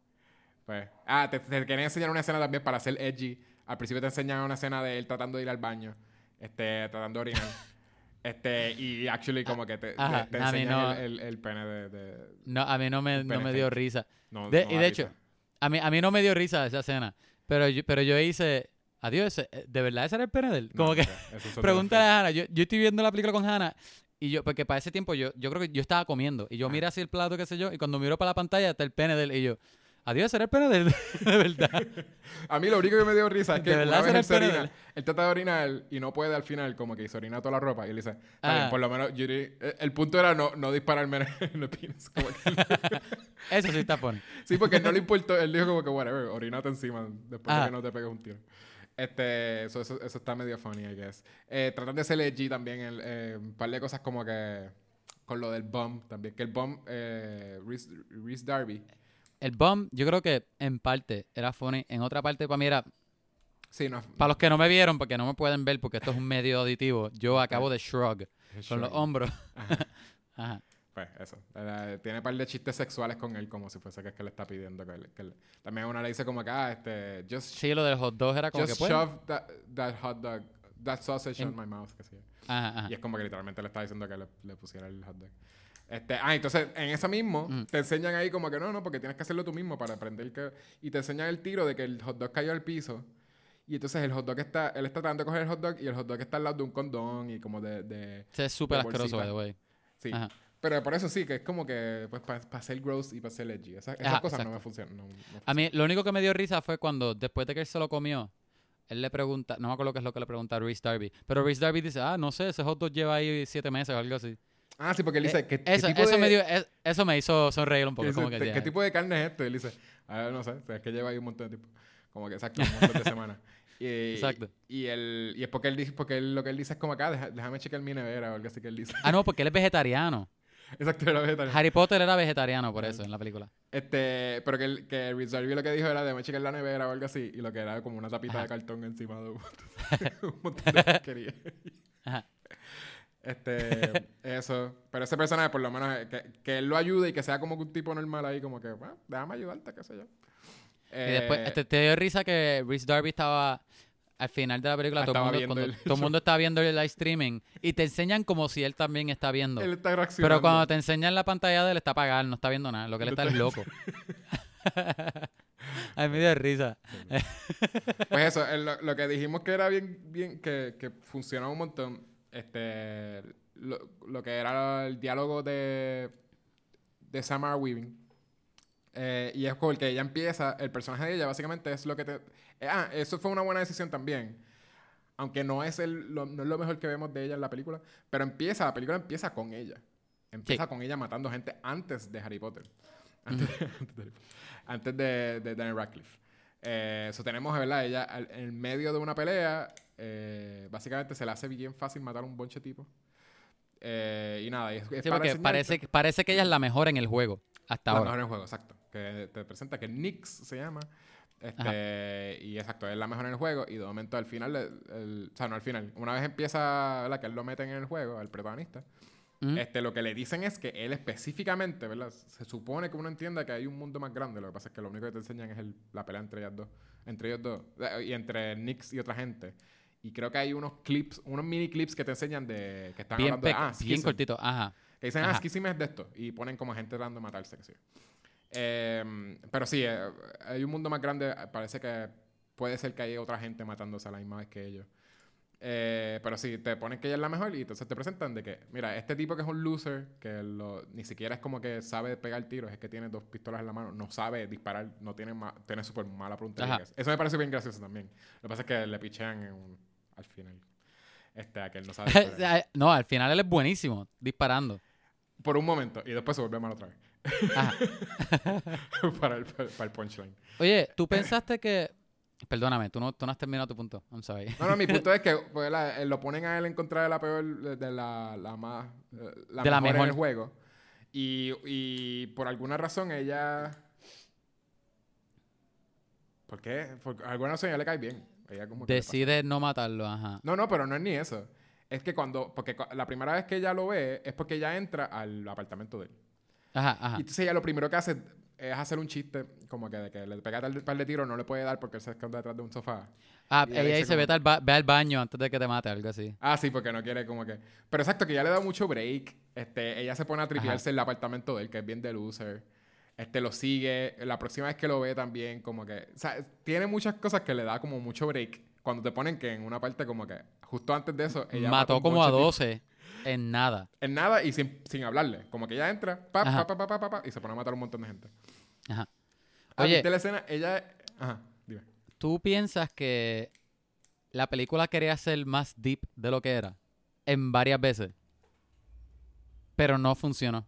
Pues, ah, te, te quería enseñar una escena también para ser edgy. Al principio te enseñan una escena de él tratando de ir al baño, este, tratando de orinar. este, y actually como que te, Ajá, te- te enseñan no. el, el, el pene de... de- No, a mí no me, no me dio risa. no, De- no y de risa. hecho, a mí, a mí no me dio risa esa escena. Pero yo, pero yo hice, adiós, ¿de verdad ese era el pene de él? No, Como que, pregúntale a Hannah. Yo, yo estoy viendo la película con Hannah y yo, porque para ese tiempo yo, yo creo que yo estaba comiendo y yo Ah. así el plato, qué sé yo, y cuando miro para la pantalla está el pene de él y yo, adiós, ese era el pene de él, de verdad. A mí lo único que me dio risa es que ¿De verdad una vez será él se orina, él trata de orinar y no puede al final, como que se orina toda la ropa y él dice, "Está bien, Ah. por lo menos, diría- eh, el punto era no, no dispararme en el penis. Como que Eso sí está funny. sí, porque no le importó, él dijo como que, whatever, orínate encima después Ah. de que no te pegues un tiro. Este, eso, eso, eso está medio funny, I guess. Eh, tratan de ser edgy también, el, eh, un par de cosas como que con lo del bum también, que el bum, eh, Reese, Reese Darby, El bomb, yo creo que en parte era funny, en otra parte para mí era, sí, no, para los que no me vieron, porque no me pueden ver porque esto es un medio auditivo, yo acabo de shrug con los hombros. Ajá. Ajá. Pues eso. Eh, tiene un par de chistes sexuales con él, como si fuese que es que le está pidiendo. Que, le- que le- También una le dice como que, ah, este, just, Sí, lo del hot dog era como just que pues. shove that, that hot dog, that sausage in my mouth. Que sí. Ajá, ajá. Y es como que literalmente le está diciendo que le, le pusiera el hot dog. Este, ah, entonces en eso mismo Mm. te enseñan ahí como que no, no, porque tienes que hacerlo tú mismo para aprender que. Y te enseñan el tiro de que el hot dog cayó al piso. Y entonces el hot dog está, él está tratando de coger el hot dog y el hot dog está al lado de un condón y como de, de es súper asqueroso, by the way. sí. Ajá. Pero por eso sí, que es como que, pues, para ser gross y para ser edgy. Esas, esas Ajá, cosas no me funcionan. no- no A mí, lo único que me dio risa fue cuando, después de que él se lo comió, él le pregunta, no me acuerdo qué es lo que le pregunta a Reese Darby, pero Reese Darby dice, ah, no sé, ese hot dog lleva ahí siete meses o algo así. Ah, sí, porque él dice, Eh, ¿qué, qué eso, tipo eso, de, me dio, es- eso me hizo sonreír un poco. dice, como que, "¿Qué-. ¿qué tipo de carne es esto? Y él dice, ah, no sé, o sea, es que lleva ahí un montón de tiempo. Como que, exacto, un montón de semanas. Y, Exacto. Y, él, y es porque él dice, porque él- lo que él dice es como acá, "Deja- déjame checar mi nevera o algo así que él dice. Ah, no, porque él es vegetariano. exacto, era vegetariano. Harry Potter era vegetariano por eso en la película. Este, pero que, el, que Reese Darby lo que dijo era, déjame checar la nevera o algo así. Y lo que era como una tapita Ajá. de cartón encima de un montón, de porquería. Ajá. Este, eso. Pero ese personaje, por lo menos, eh, que, que él lo ayude y que sea como un tipo normal ahí, como que, bueno, déjame ayudarte, qué sé yo. Y después, Eh, este, te dio risa que Reese Darby estaba al final de la película, Ah, todo, mundo, cuando el todo el mundo está viendo el live streaming y te enseñan como si él también está viendo. él está reaccionando. Pero cuando te enseñan la pantalla de él está apagado, no está viendo nada. Lo que él está es loco. A mí me dio risa. Pues eso, eh, lo, lo que dijimos que era bien, bien, que, que funcionaba un montón, este, lo, lo que era el diálogo de, de Samara Weaving. Eh, y es porque ella empieza, el personaje de ella básicamente es lo que te... eh, ah, eso fue una buena decisión también. Aunque no es, el, lo, no es lo mejor que vemos de ella en la película, pero empieza, la película empieza con ella. Empieza con ella matando gente antes de Harry Potter. Antes, de, antes de, de- Daniel Radcliffe. Eh, eso tenemos, ¿verdad? Ella al- en medio de una pelea, eh, básicamente se le hace bien fácil matar a un bonche tipo. Eh, y nada, es, es Sí, para parece, parece que ella es la mejor en el juego hasta la ahora. mejor en el juego, exacto. Que te presenta que Nix se llama. Este, y exacto, es la mejor en el juego. Y de momento al final, el- el- o sea, no al final, una vez empieza, ¿verdad? Que él lo meten en el juego, al protagonista. Ujú. Este, lo que le dicen es que él específicamente, ¿verdad? Se supone que uno entienda que hay un mundo más grande. Lo que pasa es que lo único que te enseñan es el- la pelea entre ellas dos. Entre ellos dos. eh, Y entre Nix y otra gente. Y creo que hay unos clips, unos mini clips que te enseñan de que están bien, hablando de ah, bien cortito. Ajá. Que dicen, ah, Ajá. Schism es de esto. Y ponen como gente tratando de matarse, que sí. Eh, pero sí, eh, hay un mundo más grande. Parece que puede ser que haya otra gente matándose a la misma vez que ellos. Eh, pero sí, te ponen que ella es la mejor y entonces te presentan de que, mira, este tipo que es un loser, que lo- ni siquiera es como que sabe pegar tiros, es que tiene dos pistolas en la mano, no sabe disparar, no tiene, ma- tiene súper mala puntería. Eso me parece bien gracioso también. Lo que pasa es que le pichean en un- al final. Este, a que él no sabe no, al final él es buenísimo disparando. Por un momento y después se vuelve mal otra vez. Ajá. para, el, para el punchline. Oye, ¿tú pensaste que... Perdóname, tú no, tú no has terminado tu punto. I'm sorry. No, no, mi punto es que pues, la- eh, lo ponen a él en contra de la peor, de de la, la más, eh, la De la mejor, mejor. en el juego. Y, y por alguna razón ella... ¿Por qué? Por alguna razón ella le cae bien. Ella como Decide no matarlo, ajá. No, no, pero no es ni eso. Es que cuando... Porque la primera vez que ella lo ve es porque ella entra al apartamento de él. Ajá, ajá. Y entonces ella lo primero que hace es hacer un chiste como que de que le pega tal par de tiros, no le puede dar porque él se esconde detrás de un sofá. Ah, y ella ella dice dice, como- vete al, ba- ve al baño antes de que te mate, algo así. Ah, sí, porque no quiere como que... Pero exacto, que ya le da mucho break. Este, ella se pone a tripearse en el apartamento de él, que es bien de loser. Este, lo sigue. La próxima vez que lo ve también, como que... O sea, tiene muchas cosas que le da como mucho break. Cuando te ponen que en una parte como que... Justo antes de eso, ella... Mató como a bonche de 12 en nada. En nada y sin, sin hablarle. Como que ella entra, pa, pa, pa, pa, pa, pa, y se pone a matar a un montón de gente. Ajá. Ah, Oye. ¿viste la escena? Ella... Ajá, dime. ¿Tú piensas que la película quería ser más deep de lo que era? En varias veces. Pero no funcionó.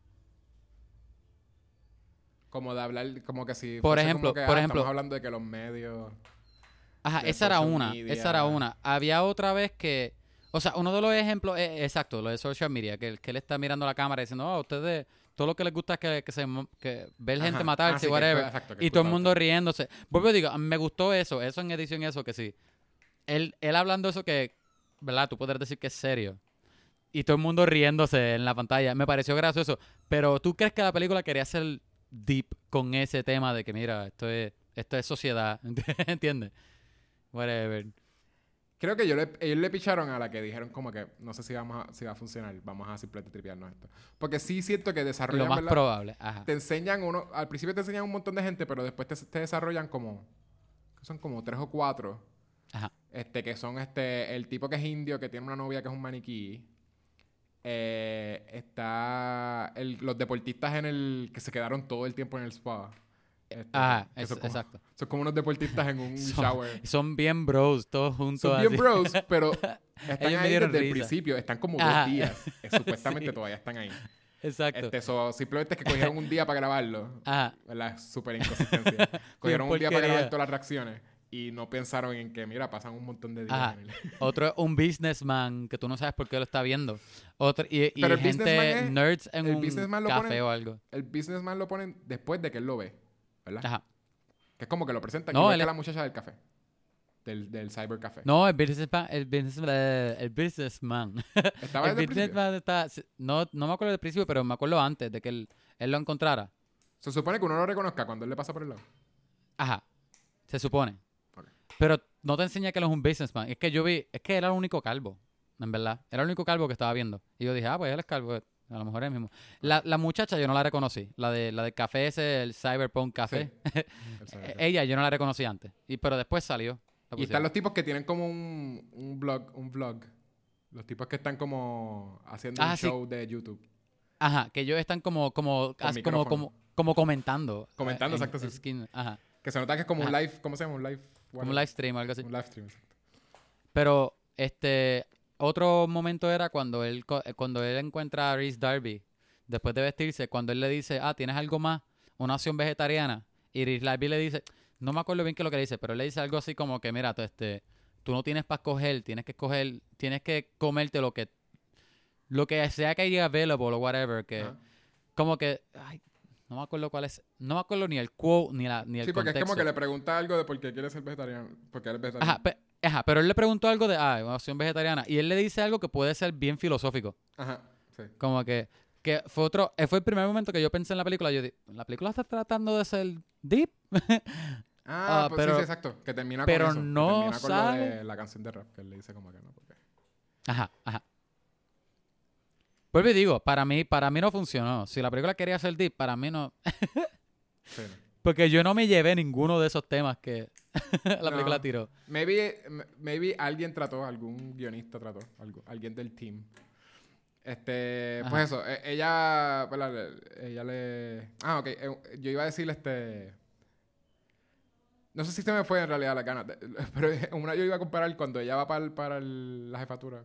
Como de hablar, como que si... Por ejemplo, por ah, ejemplo- Estamos hablando de que los medios... Ajá, esa era una. media. Esa era una. Había otra vez que. O sea, uno de los ejemplos es exacto, lo de social media, que, él- que él está mirando la cámara diciendo, oh, a ustedes, todo lo que les gusta es que, que se que ver gente Ajá. matarse, Ah, sí, whatever. exacto, y todo el mundo riéndose. Vuelvo digo, me gustó eso, eso en edición, eso que sí. Él, él hablando eso que, ¿verdad? Tú podrías decir que es serio. Y todo el mundo riéndose en la pantalla. Me pareció gracioso. Pero ¿tú crees que la película quería ser deep con ese tema de que, mira, esto es, esto es sociedad? ¿Entiendes? Whatever. Creo que yo le- ellos le picharon a la que dijeron como que no sé si vamos a, si va a funcionar, vamos a simplemente tripearnos esto. Porque sí siento que Lo desarrollan, más ¿verdad? probable. Ajá. Te enseñan uno, al principio te enseñan un montón de gente, pero después te, te desarrollan como, son como tres o cuatro, Ajá. este, que son este, el tipo que es indio, que tiene una novia que es un maniquí. Eh, está el- los deportistas en el que se quedaron todo el tiempo en el spa. Este, que es- son como- exacto. Son como unos deportistas en un Son- shower. Son bien bros, todos juntos. Son bien así. bros, pero están Ellos ahí desde el risa. principio. Están como Ajá. dos días. Eh, Supuestamente Sí. todavía están ahí. Exacto. Este, so, simplemente es que cogieron un día para grabarlo. Ajá. ¿Verdad? Súper inconsistencia. cogieron un día para grabar todas las reacciones. Y no pensaron en que, mira, pasan un montón de días en el... Otro es un businessman que tú no sabes por qué lo está viendo. Otro, y y Pero el gente nerds en el un café ponen- o algo. El businessman lo ponen después de que él lo ve. ¿Verdad? Ajá. Que es como que lo presentan No, igual él que es- la muchacha del café. Del, del cybercafé. No, el businessman, el businessman, el businessman. Estaba el el businessman está, no, no me acuerdo del principio, pero me acuerdo antes de que él, él lo encontrara. Se supone que uno lo reconozca cuando él le pasa por el lado. Ajá. Se supone. Pero no te enseña que él es un businessman. Es que yo vi, es que era el único calvo, en verdad. Era el único calvo que estaba viendo. Y yo dije, ah, pues él es calvo. A lo mejor es el mismo. La, la muchacha yo no la reconocí. La de la del café ese, el Cyberpunk Café. El. Ella yo no la reconocí antes. Y, pero después salió. Y están los tipos que tienen como un, un blog, un vlog. Los tipos que están como haciendo Ah, un sí. show de YouTube. Ajá, que ellos están como, como, as- como, como, como comentando. Comentando, en- exacto, en sí. skin- ajá. Que se nota que es como un live, ¿cómo se llama? Un live. Como un live stream o algo así. Un live stream, exacto. Pero, este, otro momento era cuando él, eh, cuando él encuentra a Reese Darby después de vestirse, cuando él le dice, ah, ¿tienes algo más? Una opción vegetariana. Y Iris Larby le dice, no me acuerdo bien qué es lo que le dice, pero él le dice algo así como que, mira, tú, este, tú no tienes para escoger, tienes que escoger, tienes que comerte lo que, lo que sea que haya available o whatever, que, como que, ay, no me acuerdo cuál es, no me acuerdo ni el quote, ni, la, ni el Sí, porque es como que le pregunta algo de por qué quiere ser vegetariano. Porque eres vegetariano. Ajá, ajá, pero él le preguntó algo de, ah, una opción vegetariana, y él le dice algo que puede ser bien filosófico. Ajá, sí. Como que, que fue otro, eh, fue el primer momento que yo pensé en la película. Yo di, la película está tratando de ser deep. Ah, Ah, pues pero- sí, sí, exacto. Que termina pero con eso. que no termina con lo de la canción de rap que él le dice como que no. Porque... Ajá, ajá. Vuelvo y digo, para mí, para mí no funcionó. Si la película quería ser deep, para mí no. Sí, no. Porque yo no me llevé ninguno de esos temas que la No. película tiró. Maybe, maybe alguien trató, algún guionista trató, algo- alguien del team. Este, Ajá. pues eso, e- ella, ella le... Ah, ok, eh, yo iba a decir este... No sé si se me fue en realidad la gana, pero una yo iba a comparar cuando ella va para, el- para el- la jefatura,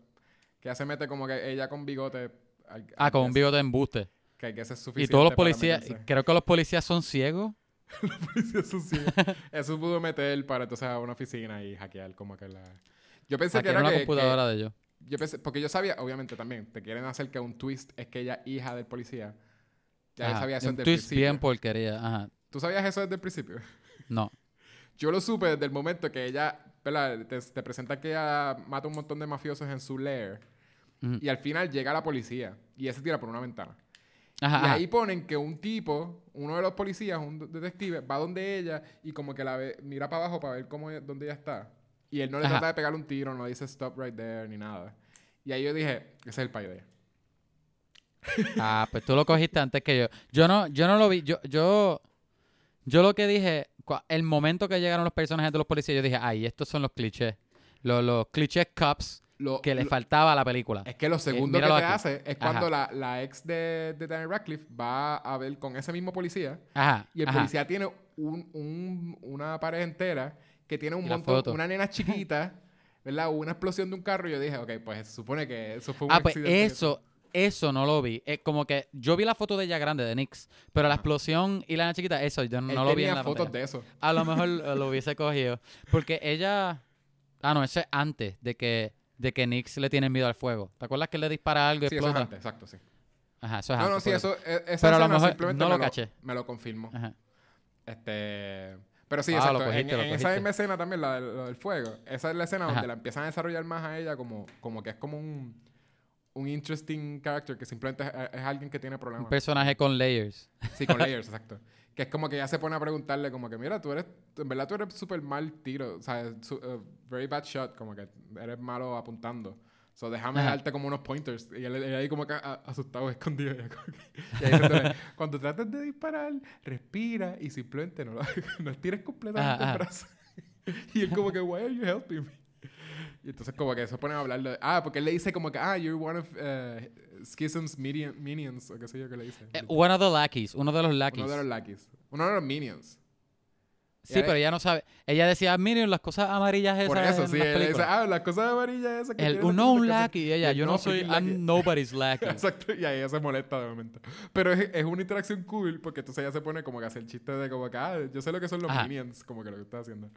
que ella se mete como que ella con bigote... al- Ah, al con un bigote de embuste. Que, que ese es Y suficiente todos los policías, creo que los policías son ciegos. eso sí. Eso pudo meter para entonces a una oficina y hackear como que la... Yo pensé que era una que- que, computadora de ellos. Yo pensé, porque yo sabía, obviamente también, te quieren hacer que un twist es que ella hija del policía. Ya yo Ajá, sabía eso desde el twist principio. bien porquería. Ajá. ¿Tú sabías eso desde el principio? No. Yo lo supe desde el momento que ella, ¿verdad? Te, te presenta que ella mata un montón de mafiosos en su lair. Ujú. Y al final llega la policía y ella se tira por una ventana. Ajá, y ajá. ahí ponen que un tipo, uno de los policías, un detective, va donde ella y como que la ve, mira para abajo para ver cómo ella- dónde ella está. Y él no le Ajá. trata de pegarle un tiro, no dice stop right there ni nada. Y ahí yo dije, ese es el de ella. Ah, pues tú lo cogiste antes que yo. Yo no, yo no lo vi. Yo, yo, yo lo que dije, el momento que llegaron los personajes de los policías, yo dije, ay, estos son los clichés. Los, los clichés cops Lo- que le lo- faltaba a la película. Es que lo segundo que míralo te aquí. hace es cuando la, la ex de, de Daniel Radcliffe va a ver con ese mismo policía Ajá. y el ajá. policía tiene un, un- una pared entera que tiene un montón, una nena chiquita, ¿verdad? Una explosión de un carro y yo dije, ok, pues se supone que eso fue un Ah, pues accidente que- eso, eso no lo vi. Es como que yo vi la foto de ella grande, de Nix, pero la explosión y la nena chiquita, eso yo no Él lo vi en tenía la fotos pantalla. de eso. A lo mejor eh, lo hubiese cogido. Porque ella. Ah, no, eso es antes de que, de que Nix le tiene miedo al fuego. ¿Te acuerdas que él le dispara algo y Sí, eso es explota? antes, exacto, sí. Ajá, eso es No, no, sí, por eso, e- esa Pero a lo mejor simplemente no me lo caché. Me lo confirmó. Ajá. Este... Pero sí, Ah, exacto. cogiste, en, en esa misma escena también, la del, fuego, esa es la escena Ajá. donde la empiezan a desarrollar más a ella como, como que es como un, un interesting character que simplemente es, es alguien que tiene Un problemas. personaje con layers. Sí, con layers, exacto. Que es como que ya se pone a preguntarle como que, mira, tú eres, en verdad tú eres súper mal tiro, o sea, su- uh, very bad shot, como que eres malo apuntando. So, déjame Ajá. darte como unos pointers. Y él, él ahí como que a- asustado, escondido. y ahí diciéndole, cuando trates de disparar, respira y simplemente no, lo, no tires completamente el brazo. y él como que, why are you helping me? Y entonces como que se ponen a hablar de... Ah, porque él le dice como que, ah, you're one of uh, Schism's minion- minions, o qué sé yo que le dice. Eh, one of the lackeys, uno de los lackeys. Uno de los lackeys. Uno de los minions. Sí, pero ella no sabe. Ella decía, miren, las cosas amarillas esas Por eso, sí. las Él dice, películas". ah, las cosas amarillas esas que El, tienen no, un lackey. Y ella, yo no, "No, soy, freaking lackey". I'm nobody's lackey. Exacto, y ahí ella se molesta de momento. Pero es, es una interacción cool porque entonces ella se pone como que a hacer chiste de como que, ah, yo sé lo que son los Ajá. minions, como que lo que está haciendo.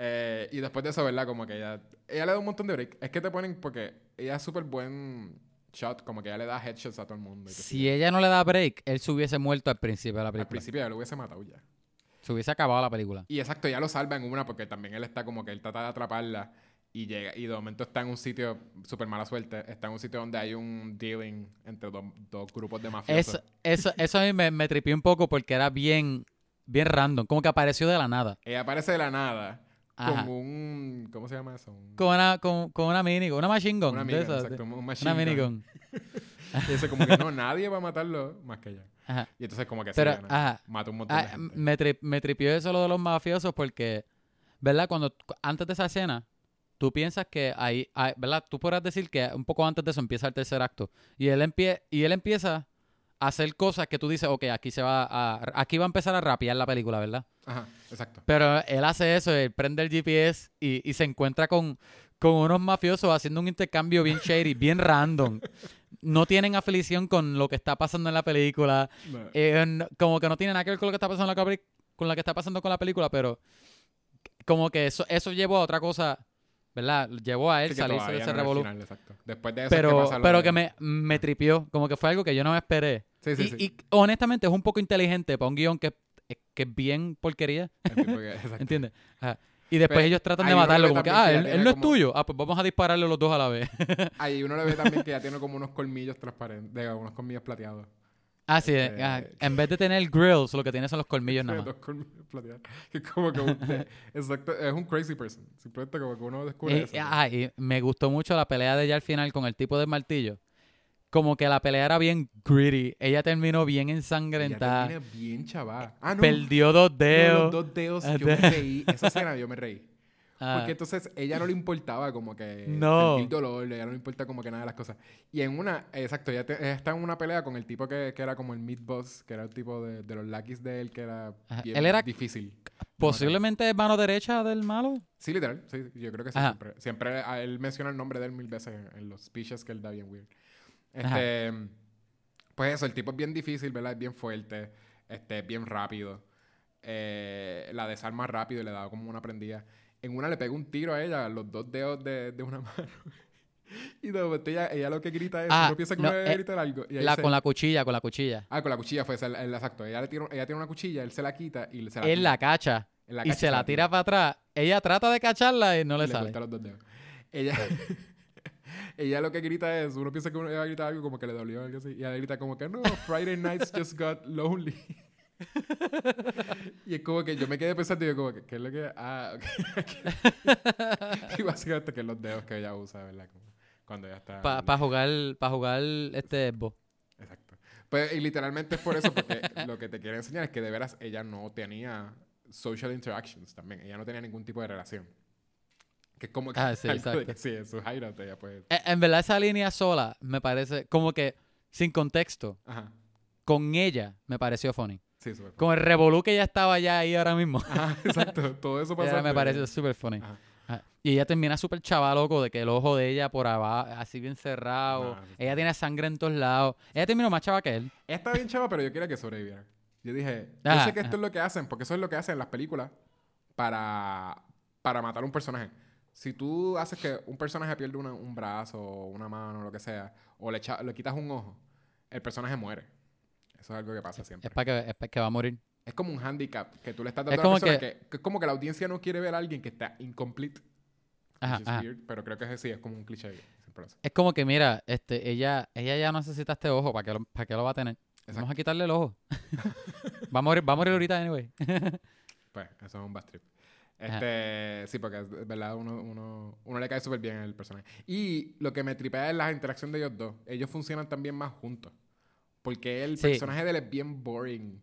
Eh, y después de eso, ¿verdad? Como que ella, ella le da un montón de break. Es que te ponen porque ella es súper buen shot, como que ella le da headshots a todo el mundo. y Si ella no le da break, él se hubiese muerto al principio de la yo. Al película. principio ya lo hubiese matado ya. Se hubiese acabado la película. Y exacto, ya lo salva en una porque también él está como que él trata de atraparla y llega y de momento está en un sitio súper mala suerte, está en un sitio donde hay un dealing entre dos, dos grupos de mafiosos. Eso, eso, eso a mí me, me tripió un poco porque era bien, bien random. Como que apareció de la nada. Ella aparece de la nada Ajá. con un ¿cómo se llama eso? Un- Con una, con, con una minigun, una machine gun. una de esas, exacto, de- un machine una gun. minigun. Y dice como que no, nadie va a matarlo más que ella. Ajá. Y entonces como que Pero, gana. ajá. mata un montón de Ah, gente. me, tri- me tripió eso lo de los mafiosos porque, ¿verdad? Cuando antes de esa escena, tú piensas que ahí, ahí- ¿verdad? Tú podrás decir que un poco antes de eso empieza el tercer acto. Y él, empie y él empieza hacer cosas que tú dices, ok, aquí se va a, aquí va a empezar a rapear la película, ¿verdad? Ajá, exacto. Pero él hace eso, él prende el GPS y, y se encuentra con, con unos mafiosos haciendo un intercambio bien shady, bien random. no tienen afiliación con lo que está pasando en la película. No. Eh, como que no tiene nada que ver con lo que está pasando en la, con lo que está pasando con la película, pero como que eso, eso llevó a otra cosa, ¿verdad? Llevó a él Sí, salirse de ese no. Después de eso es que Pero, pasa lo pero de- que me, me tripió, como que fue algo que yo no me esperé. Sí, sí, y, sí. y honestamente es un poco inteligente para un guion que, que es bien porquería. ¿entiendes? Ajá. Y después Pero ellos tratan de matarlo, como que, ah, él, no es tuyo. Ah, pues vamos a dispararle los dos a la vez. Ahí uno le ve también que ya tiene como unos colmillos transparentes, de unos colmillos plateados. ah, sí, Este- ah, en vez de tener grills, lo que tiene son los colmillos nada más. Dos colmillos plateados. Que como que un, de- exacto, es un crazy person. Simplemente como que uno descubre Y, eso. ah, y me gustó mucho la pelea de ella al final con el tipo del martillo. Como que la pelea era bien gritty. Ella terminó bien Ella ensangrentada. termina bien chaval. Ah, no. Perdió dos No, dedos. los dos dedos, yo me reí. Esa escena yo me reí. Ah, Porque entonces ella no le importaba como que No. sentir dolor, ella no le importa como que nada de las cosas. Y en una, exacto, ella, te- ella está en una pelea con el tipo que, que era como el mid boss, que era el tipo de, de los lackeys de él, que era bien Él era difícil. posiblemente mano derecha del malo. Sí, literal, sí, yo creo que sí. Ajá. Siempre, siempre a él menciona el nombre de él mil veces en, en los speeches que él da bien weird. Ajá. Este, pues eso, el tipo es bien difícil, ¿verdad? Es bien fuerte, este, es bien rápido. Eh, la desarma rápido y le da como una prendida. En una le pega un tiro a ella, los dos dedos de, de una mano. y de momento ella, ella lo que grita es, Ah, uno piensa que no, eh, gritar algo. Y La, con la cuchilla, con la cuchilla. Ah, con la cuchilla fue, ese, el, el- exacto. Ella, le tira, ella tiene una cuchilla, él se la quita y se la Él la cacha la y se la tira para atrás. Ella trata de cacharla y no y le le sale. los dos dedos. Ella, ella lo que grita es, uno piensa que uno iba a gritar algo como que le dolió algo así, y ella grita como que no, Friday nights just got lonely. y es como que yo me quedé pensando y yo como que, ¿qué es lo que...? Ah, ok. y básicamente que los dedos que ella usa, ¿verdad? Como cuando ella está... Para jugar, para jugar este Xbox. Exacto. Pues, y literalmente es por eso, porque lo que te quiero enseñar es que de veras ella no tenía social interactions también. Ella no tenía ningún tipo de relación. Que es como que Ah, sí, exacto. que sí, en su hideout ella pues... Eh, En verdad esa línea sola me parece como que sin contexto. Ajá. Con ella me pareció funny. Sí. Con el revolú que ya estaba ya ahí ahora mismo. Ajá, exacto. Todo eso. Ella me parece súper funny. Ajá. Ajá. Y ella termina súper chaval loco de que el ojo de ella por abajo, así bien cerrado. Ella tiene sangre en todos lados. Ella terminó más chava que él. Está bien chava, pero yo quería que sobreviviera. Yo dije, yo sé que esto es lo que hacen, porque eso es lo que hacen en las películas para, para matar a un personaje. Si tú haces que un personaje pierde una- un brazo, o una mano, o lo que sea, o le, echa- le quitas un ojo, el personaje muere. Eso es algo que pasa siempre. Es para que, es pa' que va a morir. Es como un handicap que tú le estás Es dando a como la persona que- que, que es como que la audiencia no quiere ver a alguien que está incomplete. Ajá, ajá. weird, pero creo que es, sí, es como un cliché. Es como que, mira, este, ella, ella ya no necesita este ojo. ¿Para qué lo, para qué lo va a tener? Vamos Exacto. a quitarle el ojo. va, a morir, va a morir ahorita, anyway. Pues, eso es un bad trip. Este, sí, porque es verdad, uno, uno, uno le cae súper bien al personaje. Y lo que me tripea es la interacción de ellos dos. Ellos funcionan también más juntos. Porque el Sí. personaje de él es bien boring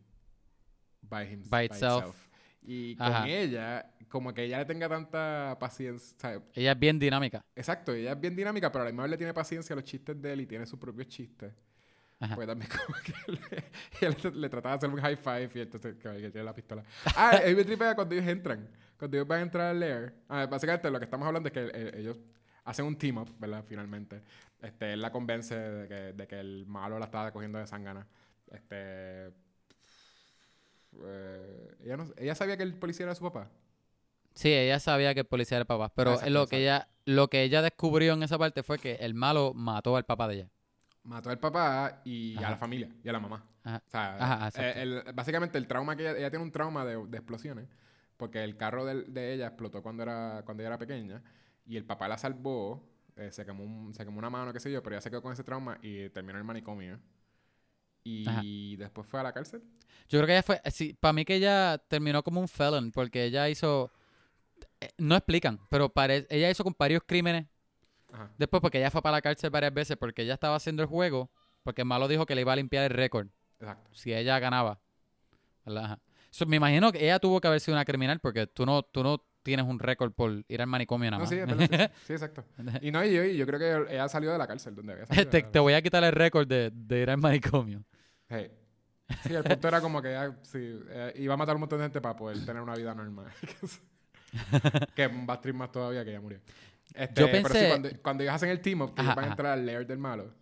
by, him, By itself. Y con Ajá. ella, como que ella le tenga tanta paciencia. sea, ella es bien dinámica. exacto, ella es bien dinámica, pero a la misma vez le tiene paciencia a los chistes de él y tiene sus propios chistes. Ajá. Pues también como que le, ella le, le trataba de hacer un high five y entonces que, que tiene la pistola. Ah, él me tripea cuando ellos entran. Cuando ellos van a entrar al lair. Ah, básicamente lo que estamos hablando es que eh, ellos hacen un team up, ¿verdad? Finalmente. Este, él la convence de que, de que el malo la estaba cogiendo de sangana. Este... eh, ella, no- ella sabía que el policía era su papá. Sí, ella sabía que el policía era el papá. Pero Exacto, lo, que ella, lo que ella descubrió en esa parte fue que el malo mató al papá de ella. Mató al papá y a Ajá. la familia y a la mamá. Ajá. O sea, Ajá, eh, el- básicamente el trauma que ella, ella tiene un trauma de, de explosiones porque el carro del- de, ella explotó cuando era cuando ella era pequeña y el papá la salvó, eh, se, quemó un- se quemó una mano, qué sé yo, pero ella se quedó con ese trauma y terminó en el manicomio. Y Ajá. después fue a la cárcel. Yo creo que ella fue, sí, para mí que ella terminó como un felon porque ella hizo, eh, no explican, pero pare- ella hizo con varios crímenes Ajá. después porque ella fue para la cárcel varias veces porque ella estaba haciendo el juego porque malo dijo que le iba a limpiar el récord Exacto. si ella ganaba. ¿verdad? Ajá. So, me imagino que ella tuvo que haber sido una criminal porque tú no, tú no tienes un récord por ir al manicomio nada No, más. sí, es verdad, sí, sí, exacto. Y no, y yo, y yo creo que ella salió de la cárcel donde había salido. te, te voy a quitar el récord de, de ir al manicomio. Hey. Sí, el punto era como que ella sí, iba a matar un montón de gente para poder tener una vida normal. que va a más todavía que ella murió. Este, Yo pero sí, pensé- cuando, cuando ellos hacen el team up, que ellos Ajá, van a entrar al lair del malo,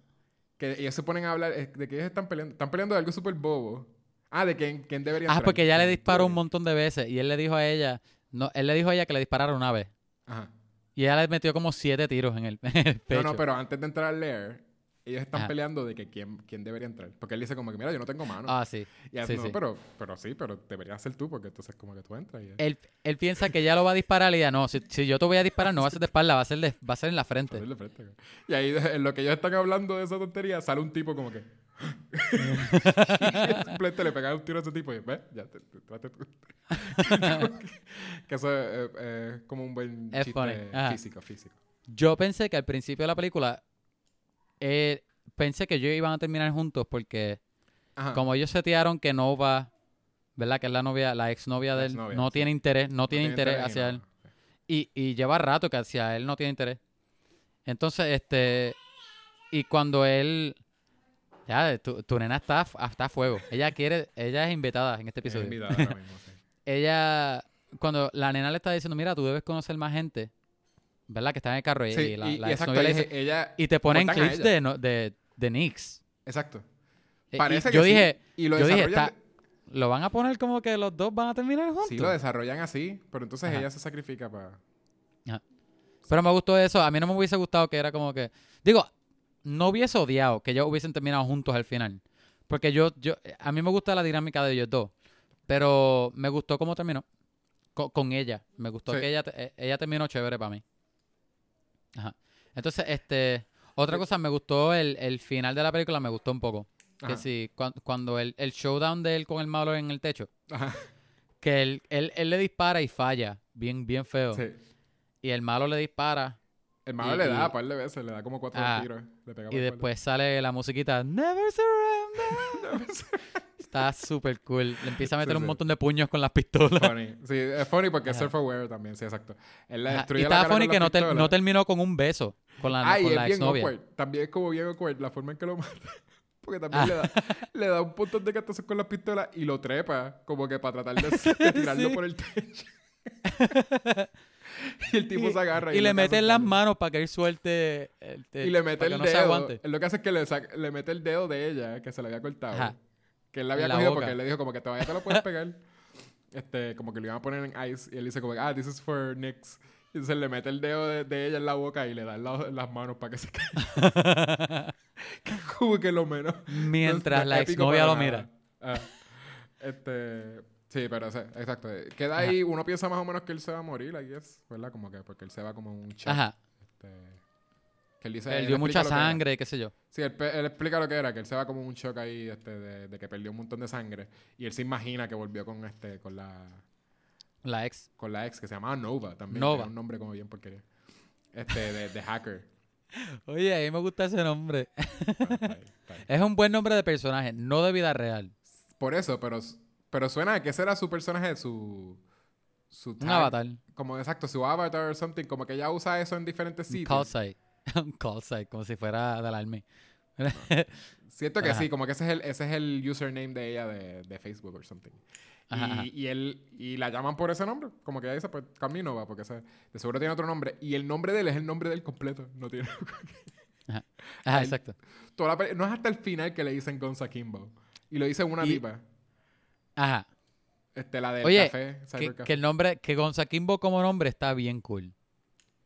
que ellos se ponen a hablar de que ellos están peleando. Están peleando de algo súper bobo. Ah, de quién, quién debería Ah, entrar. porque ella le disparó un montón de veces y él le dijo a ella, no, él le dijo a ella que le disparara una vez. Ajá. Y ella le metió como siete tiros en el, en el pecho. No, no, pero antes de entrar al lair, ellos están Ajá. peleando de que quién, quién debería entrar. Porque él dice como que, mira, yo no tengo mano. Ah, sí. y ella sí, no, sí. Pero, pero sí, pero deberías ser tú porque entonces como que tú entras y... Él, él piensa que ella lo va a disparar y ella, no, si, si yo te voy a disparar no va a ser de espalda, va a ser, de- va a ser en la frente. Hacerle frente, güey. Y ahí, en lo que ellos están hablando de esa tontería, sale un tipo como que. simplemente le pegan un tiro a ese tipo y ve, ya te, te- trate tú. que eso es eh, eh, como un buen Es chiste físico, físico. Yo pensé que al principio de la película, eh, pensé que ellos iban a terminar juntos porque Ajá. como ellos setearon que Nova, ¿verdad? Que es la novia, la exnovia de él, no sí. tiene interés, no, tiene interés hacia no- él. Y, y lleva rato que hacia él no tiene interés. Entonces, este. Y cuando él. Ya, tu, tu nena está, a- está a fuego. Ella quiere. Ella es invitada en este Es episodio. invitada ahora mismo, sí. Ella. Cuando la nena le está diciendo, mira, tú debes conocer más gente. ¿Verdad? Que está en el carro. Y, Sí, y la, y, la y exnovia exacto, le y dice- ella... y te ponen clips de, de, de Knicks. Exacto. Eh, y Parece que yo sí, dije, y lo yo dije, desarrollan está- lo van a poner como que los dos van a terminar juntos. Sí, lo desarrollan así, pero entonces Ajá. ella se sacrifica para... Pero me gustó eso. A mí no me hubiese gustado que era como que. Digo, no hubiese odiado que ellos hubiesen terminado juntos al final. Porque yo, yo, a mí me gusta la dinámica de ellos dos. Pero me gustó cómo terminó. Co- Con, ella. Me gustó Sí. que ella, eh, ella terminó chévere para mí. Ajá. Entonces, este. Otra Sí. cosa, me gustó el, el final de la película, me gustó un poco. Que Ajá. sí, cuan- cuando el, el showdown de él con el malo en el techo, Ajá, que él, él, él le dispara y falla, bien, bien feo. sí. Y el malo le dispara El malo Y- le da un par de veces, le da como cuatro Ah, tiros. Le pega Y después sale la musiquita Never Surrender. Está súper cool. Le empieza a meter Sí, un sí. montón de puños con las pistolas. Funny. Sí, es funny porque es self-aware también, sí, exacto. Él Ajá, destruye Y la cara funny con que la no, terminó con un beso con la, Ah, con la exnovia. También es como bien awkward la forma en que lo mata. Porque también le, da, le da un montón de cartazos con las pistolas y lo trepa, como que para tratar de, de tirarlo por el techo. y el tipo Y- se agarra Y le lo mete en las manos para que él suelte. el te- Y le mete el no se dedo. Él lo que hace es que le, le mete el dedo de ella, que se le había cortado. Ajá. Que él le había la cogido boca. porque él le dijo como que todavía te lo puedes pegar. este, como que lo iban a poner en ice. Y él dice como ah, this is for Nix. Y entonces le mete el dedo de, de ella en la boca y le da en la- las manos para que se caiga. como que lo menos. Mientras no la exnovia lo nada. mira. Ah. Este... Sí, pero exacto. Queda ahí, uno piensa más o menos que él se va a morir, I guess, ¿verdad? Como que porque él se va como un chat. Ajá. Este, que él dice... Él él dio explica mucha sangre, qué sé yo. Sí, él, explica lo que era, que él se va como un shock ahí este, de, de que perdió un montón de sangre. Y él se imagina que volvió con este, con la, La ex. con la ex, que se llamaba Nova también. Nova. un nombre como bien porquería. Este, de, de hacker. Oye, a mí me gusta ese nombre. Ah, está ahí, está ahí. Es un buen nombre de personaje, no de vida real. Por eso, pero, pero suena a que ese era su personaje, su... su Un tag, avatar. Como exacto, su avatar o something. Como que ella usa eso en diferentes Un sitios. call site. un call site, como si fuera del army. Siento que Ajá. sí, como que ese es el, ese es el username de ella de, de Facebook o something. Ajá, y, ajá. y él y la llaman por ese nombre. Como que ella dice, pues Camino porque ese, de seguro tiene otro nombre. Y el nombre de él es el nombre del completo. No tiene. Ajá, Él- exacto. toda la no es hasta el final que le dicen Gonza Kimbo. Y lo dice una Y- tipa. Ajá. Este, la del Oye, café. Que, que el nombre, que Gonza Kimbo como nombre está bien cool.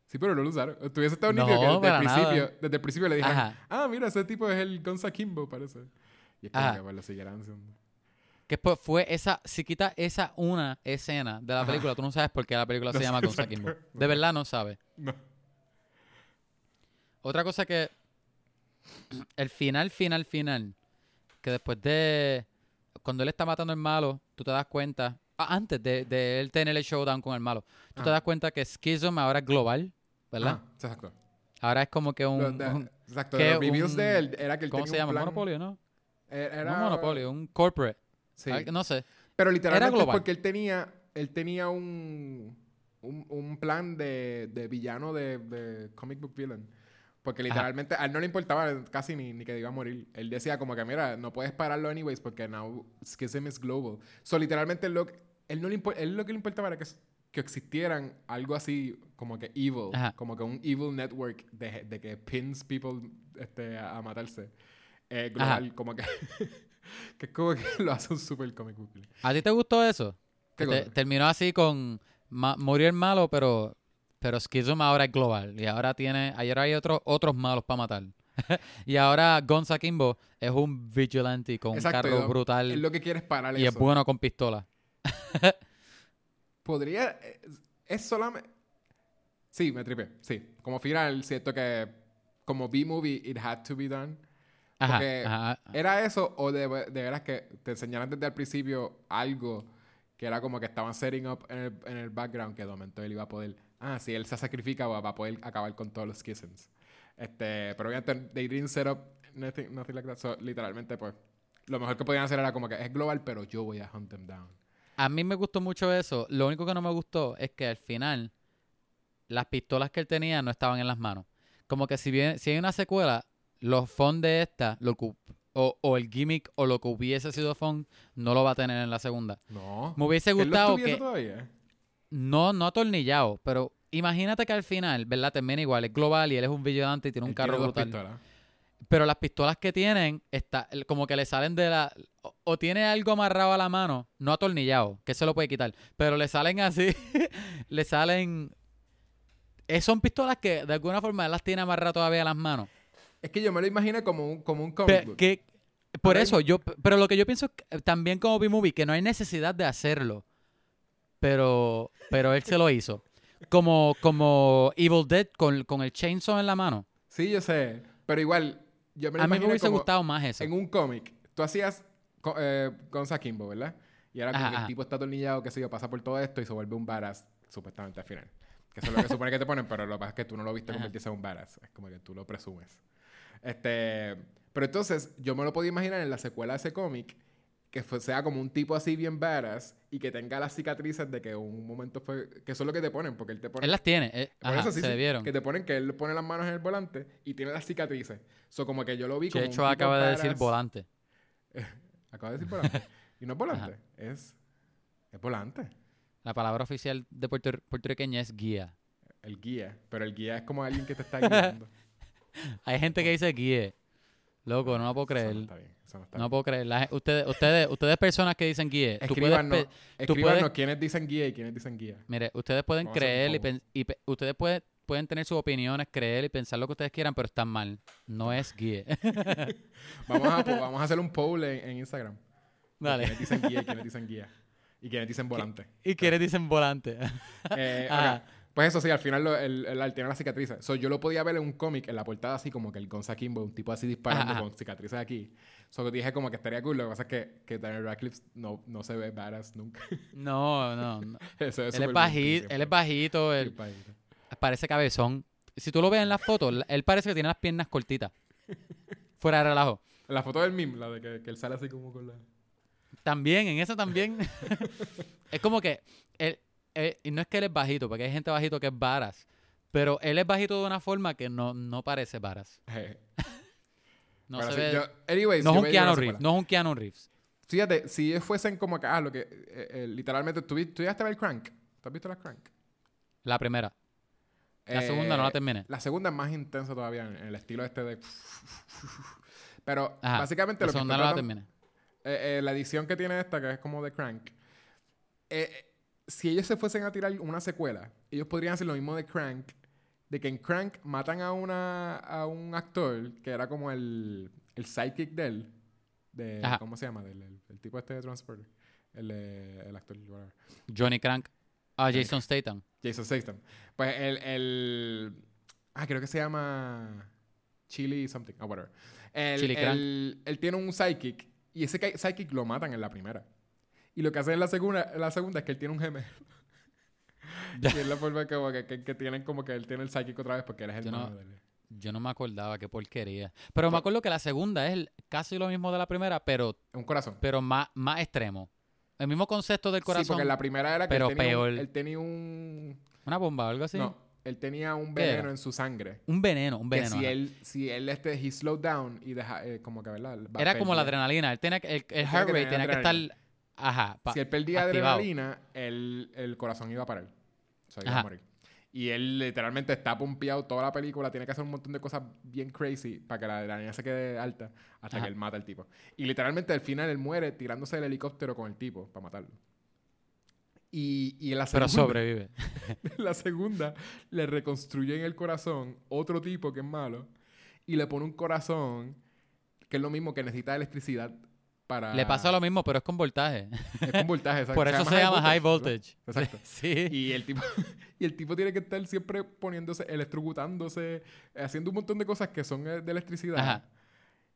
Sí, pero no lo usaron. Tuviese estado No, nítido que desde el, principio, desde el principio le Ajá. ah, mira, ese tipo es el Gonza Kimbo, parece. Y es que pues, lo siguieran haciendo. Que después fue esa, si quita esa una escena de la Ajá. película, tú no sabes por qué la película No se llama Gonza. Kimbo. De verdad no sabes. No. Otra cosa que el final, final, final, que después de cuando él está matando al malo, tú te das cuenta, ah, antes de, de él tener el showdown con el malo, tú te Ah. das cuenta que Schism ahora es global, ¿verdad? Ajá, exacto. Ahora es como que Lo un, de- un- exacto. que de los reviews un- de él era que él ¿cómo tenía se llama? un plan. Monopolio, ¿no? Eh, Era, No monopolio, un corporate. Sí. Ah, No sé. Pero literalmente es global. porque él tenía, él tenía un, un, un plan de, de villano de, de comic book villain. Porque Ajá. literalmente a él no le importaba casi ni, ni que iba a morir. Él decía como que, mira, no puedes pararlo anyways porque now Schism is global. So, literalmente, lo, él no le él lo que le importaba era que, que existieran algo así como que evil. Ajá. Como que un evil network de, de que pins people este, a, a matarse. eh, global, como que, que es como que lo hace un super comic book. ¿A ti te gustó eso? ¿Qué te- terminó así con ma- el malo, pero pero Schism ahora es global y ahora tiene ayer hay otros otros malos para matar. y ahora Gonza Kimbo es un vigilante con Exacto, un carro brutal Él lo que quiere es parar y es bueno con pistola. Podría. Es, es solamente. Sí, me tripé. Sí. Como final, siento que. Como B-movie, it had to be done. Ajá, Porque ajá. ¿Era eso o de, de veras que te enseñaron desde el principio algo que era como que estaban setting up en el, en el background que de momento él iba a poder... Ah, sí, él se sacrifica va va a poder acabar con todos los schisms. Este, pero obviamente they didn't set up nothing, nothing like that. So, literalmente, pues, lo mejor que podían hacer era como que es global, pero yo voy a hunt them down. A mí me gustó mucho eso. Lo único que no me gustó es que al final las pistolas que él tenía no estaban en las manos. Como que si bien si hay una secuela, los fondos de esta, lo que- o, o el gimmick o lo que hubiese sido fun, no lo va a tener en la segunda. No. Me hubiese ¿Que él lo gustado que todavía? No no atornillado, pero imagínate que al final, ¿verdad? Termina igual, es global y él es un vigilante y tiene un Él carro tiene brutal. pistolas. Pero las pistolas que tienen, está, como que le salen de la... O, o tiene algo amarrado a la mano, no atornillado, que se lo puede quitar. Pero le salen así, le salen... eh, son pistolas que de alguna forma él las tiene amarradas todavía a las manos. Es que yo me lo imaginé como un, como un comic book. que, por Pero hay- eso, yo... Pero lo que yo pienso es que, eh, también como B-Movie, que no hay necesidad de hacerlo. Pero, pero él se lo hizo. Como, como Evil Dead con, con el chainsaw en la mano. Sí, yo sé. Pero igual, yo me lo A mí me hubiese como... gustado más eso. En un cómic, tú hacías eh, con Kimbo, ¿verdad? Y ahora como que el tipo está atornillado, que sé yo, pasa por todo esto y se vuelve un badass, supuestamente al final. Que eso es lo que supone que te ponen, pero lo que pasa es que tú no lo viste convertirse en un badass. Es como que tú lo presumes. Este... Pero entonces, yo me lo podía imaginar en la secuela de ese cómic, que fue- sea como un tipo así bien badass y que tenga las cicatrices de que un momento fue... Que eso es lo que te ponen, porque él te pone... Él las tiene. eh, Por ajá, eso sí, se sí, debieron. Que te ponen que él pone las manos en el volante y tiene las cicatrices. So, como que yo lo vi como. un Checho tipo acaba de decir volante. Acaba de decir volante. y no es volante, es. Es volante. La palabra oficial de puerto- puertorriqueña es guía. El guía. Pero el guía es como alguien que te está guiando. Hay gente que dice guía. Loco, no lo puedo Eso no creer. está bien. Eso no está No bien. puedo creer. La ustedes, ustedes, ustedes personas que dicen guía. Tú puedes, escríbanos puedes- quiénes dicen guía y quiénes dicen guía. mire, ustedes pueden Vamos creer y, poll. pen- y pe- ustedes pueden, pueden tener sus opiniones, creer y pensar lo que ustedes quieran, pero están mal. No es guía. Vamos a, po- vamos a hacer un poll en, en Instagram. Dale. Quiénes dicen guía y quiénes dicen guía. Y quiénes dicen volante. y quiénes dicen volante. Eh, Ah. Pues eso sí, al final lo- el, el, él tiene las cicatrices. So, yo lo podía ver en un cómic, en la portada así como que el Gonza Kimbo, un tipo así disparando Ajá, ajá. con cicatrices aquí. So, dije como que estaría cool. Lo que pasa es que, que Daniel Radcliffe no, no se ve badass nunca. No, no. no. Eso él, súper es bajito, él es bajito, él Sí, bajito. parece cabezón. Si tú lo ves en la foto, la- él parece que tiene las piernas cortitas. Fuera de relajo. La foto del meme, la de que, que él sale así como con la... También, en esa también. es como que. Él, él- y no es que él es bajito, porque hay gente bajito que es varas. Pero él es bajito de una forma que no, no parece varas. Eh, No pero se sí, ve. yo- anyways, no es un la Keanu. Reeves. No es un Keanu Reeves. Fíjate, si ellos fuesen como que, ah, lo que, eh, eh, literalmente, ¿tú, tú llegaste a ver Crank? ¿Tú has visto la Crank? La primera. La segunda no la Eh, terminé. La segunda es más intensa todavía en, en el estilo este de... Pero Ajá, básicamente La lo que segunda está no la terminé. eh, eh, la edición que tiene esta, que es como de Crank, eh, eh, si ellos se fuesen a tirar una secuela, ellos podrían hacer lo mismo de Crank, de que en Crank matan a, una, a un actor que era como el, el sidekick de él, de, Ajá. ¿cómo se llama? Del, el, el tipo este de Transporter, el, el actor, whatever. Johnny Crank. Ah, Jason Statham. Jason Statham. Pues el, el... Ah, creo que se llama... Chili something, o whatever. El, Chili Crank. el- él tiene un sidekick y ese sidekick lo matan en la primera. Y lo que hacen en la segunda, la segunda es que él tiene un gemelo. y es la forma como que, que, que tienen como que él tiene el sidekick otra vez porque él es el Yo no-. Yo no me acordaba, qué porquería. Pero me acuerdo que la segunda es el- casi lo mismo de la primera, pero, Un corazón. pero más, más extremo. El mismo concepto del Sí, corazón. porque en la primera era que pero él, tenía un, peor. él tenía un... Una bomba o algo así. No, él tenía un veneno en su sangre. Un veneno, un Que veneno. si ajá. él, si él este, he slowed down y deja, eh, como que, ¿verdad? Va- Era como la adrenalina. Él tenía que- el, el tenía heart que rate tener tenía que estar. Ajá. si él perdía activado. adrenalina, el, el corazón iba a parar. O sea, iba Ajá. a morir. Y él literalmente está pompeado toda la película, tiene que hacer un montón de cosas bien crazy para que la, niña se quede alta hasta Ajá. que él mata al tipo. Y literalmente al final él muere tirándose del helicóptero con el tipo para matarlo. Y, y en la Pero segunda, sobrevive. en la segunda le reconstruyen el corazón otro tipo que es malo y le pone un corazón que es lo mismo que necesita electricidad para... Le pasa lo mismo, pero es con voltaje. Es con voltaje, exacto. Por eso se llama high voltage. Exacto. Sí. Y el tipo y el tipo tiene que estar siempre poniéndose, electrocutándose, haciendo un montón de cosas que son eh, de electricidad. Ajá.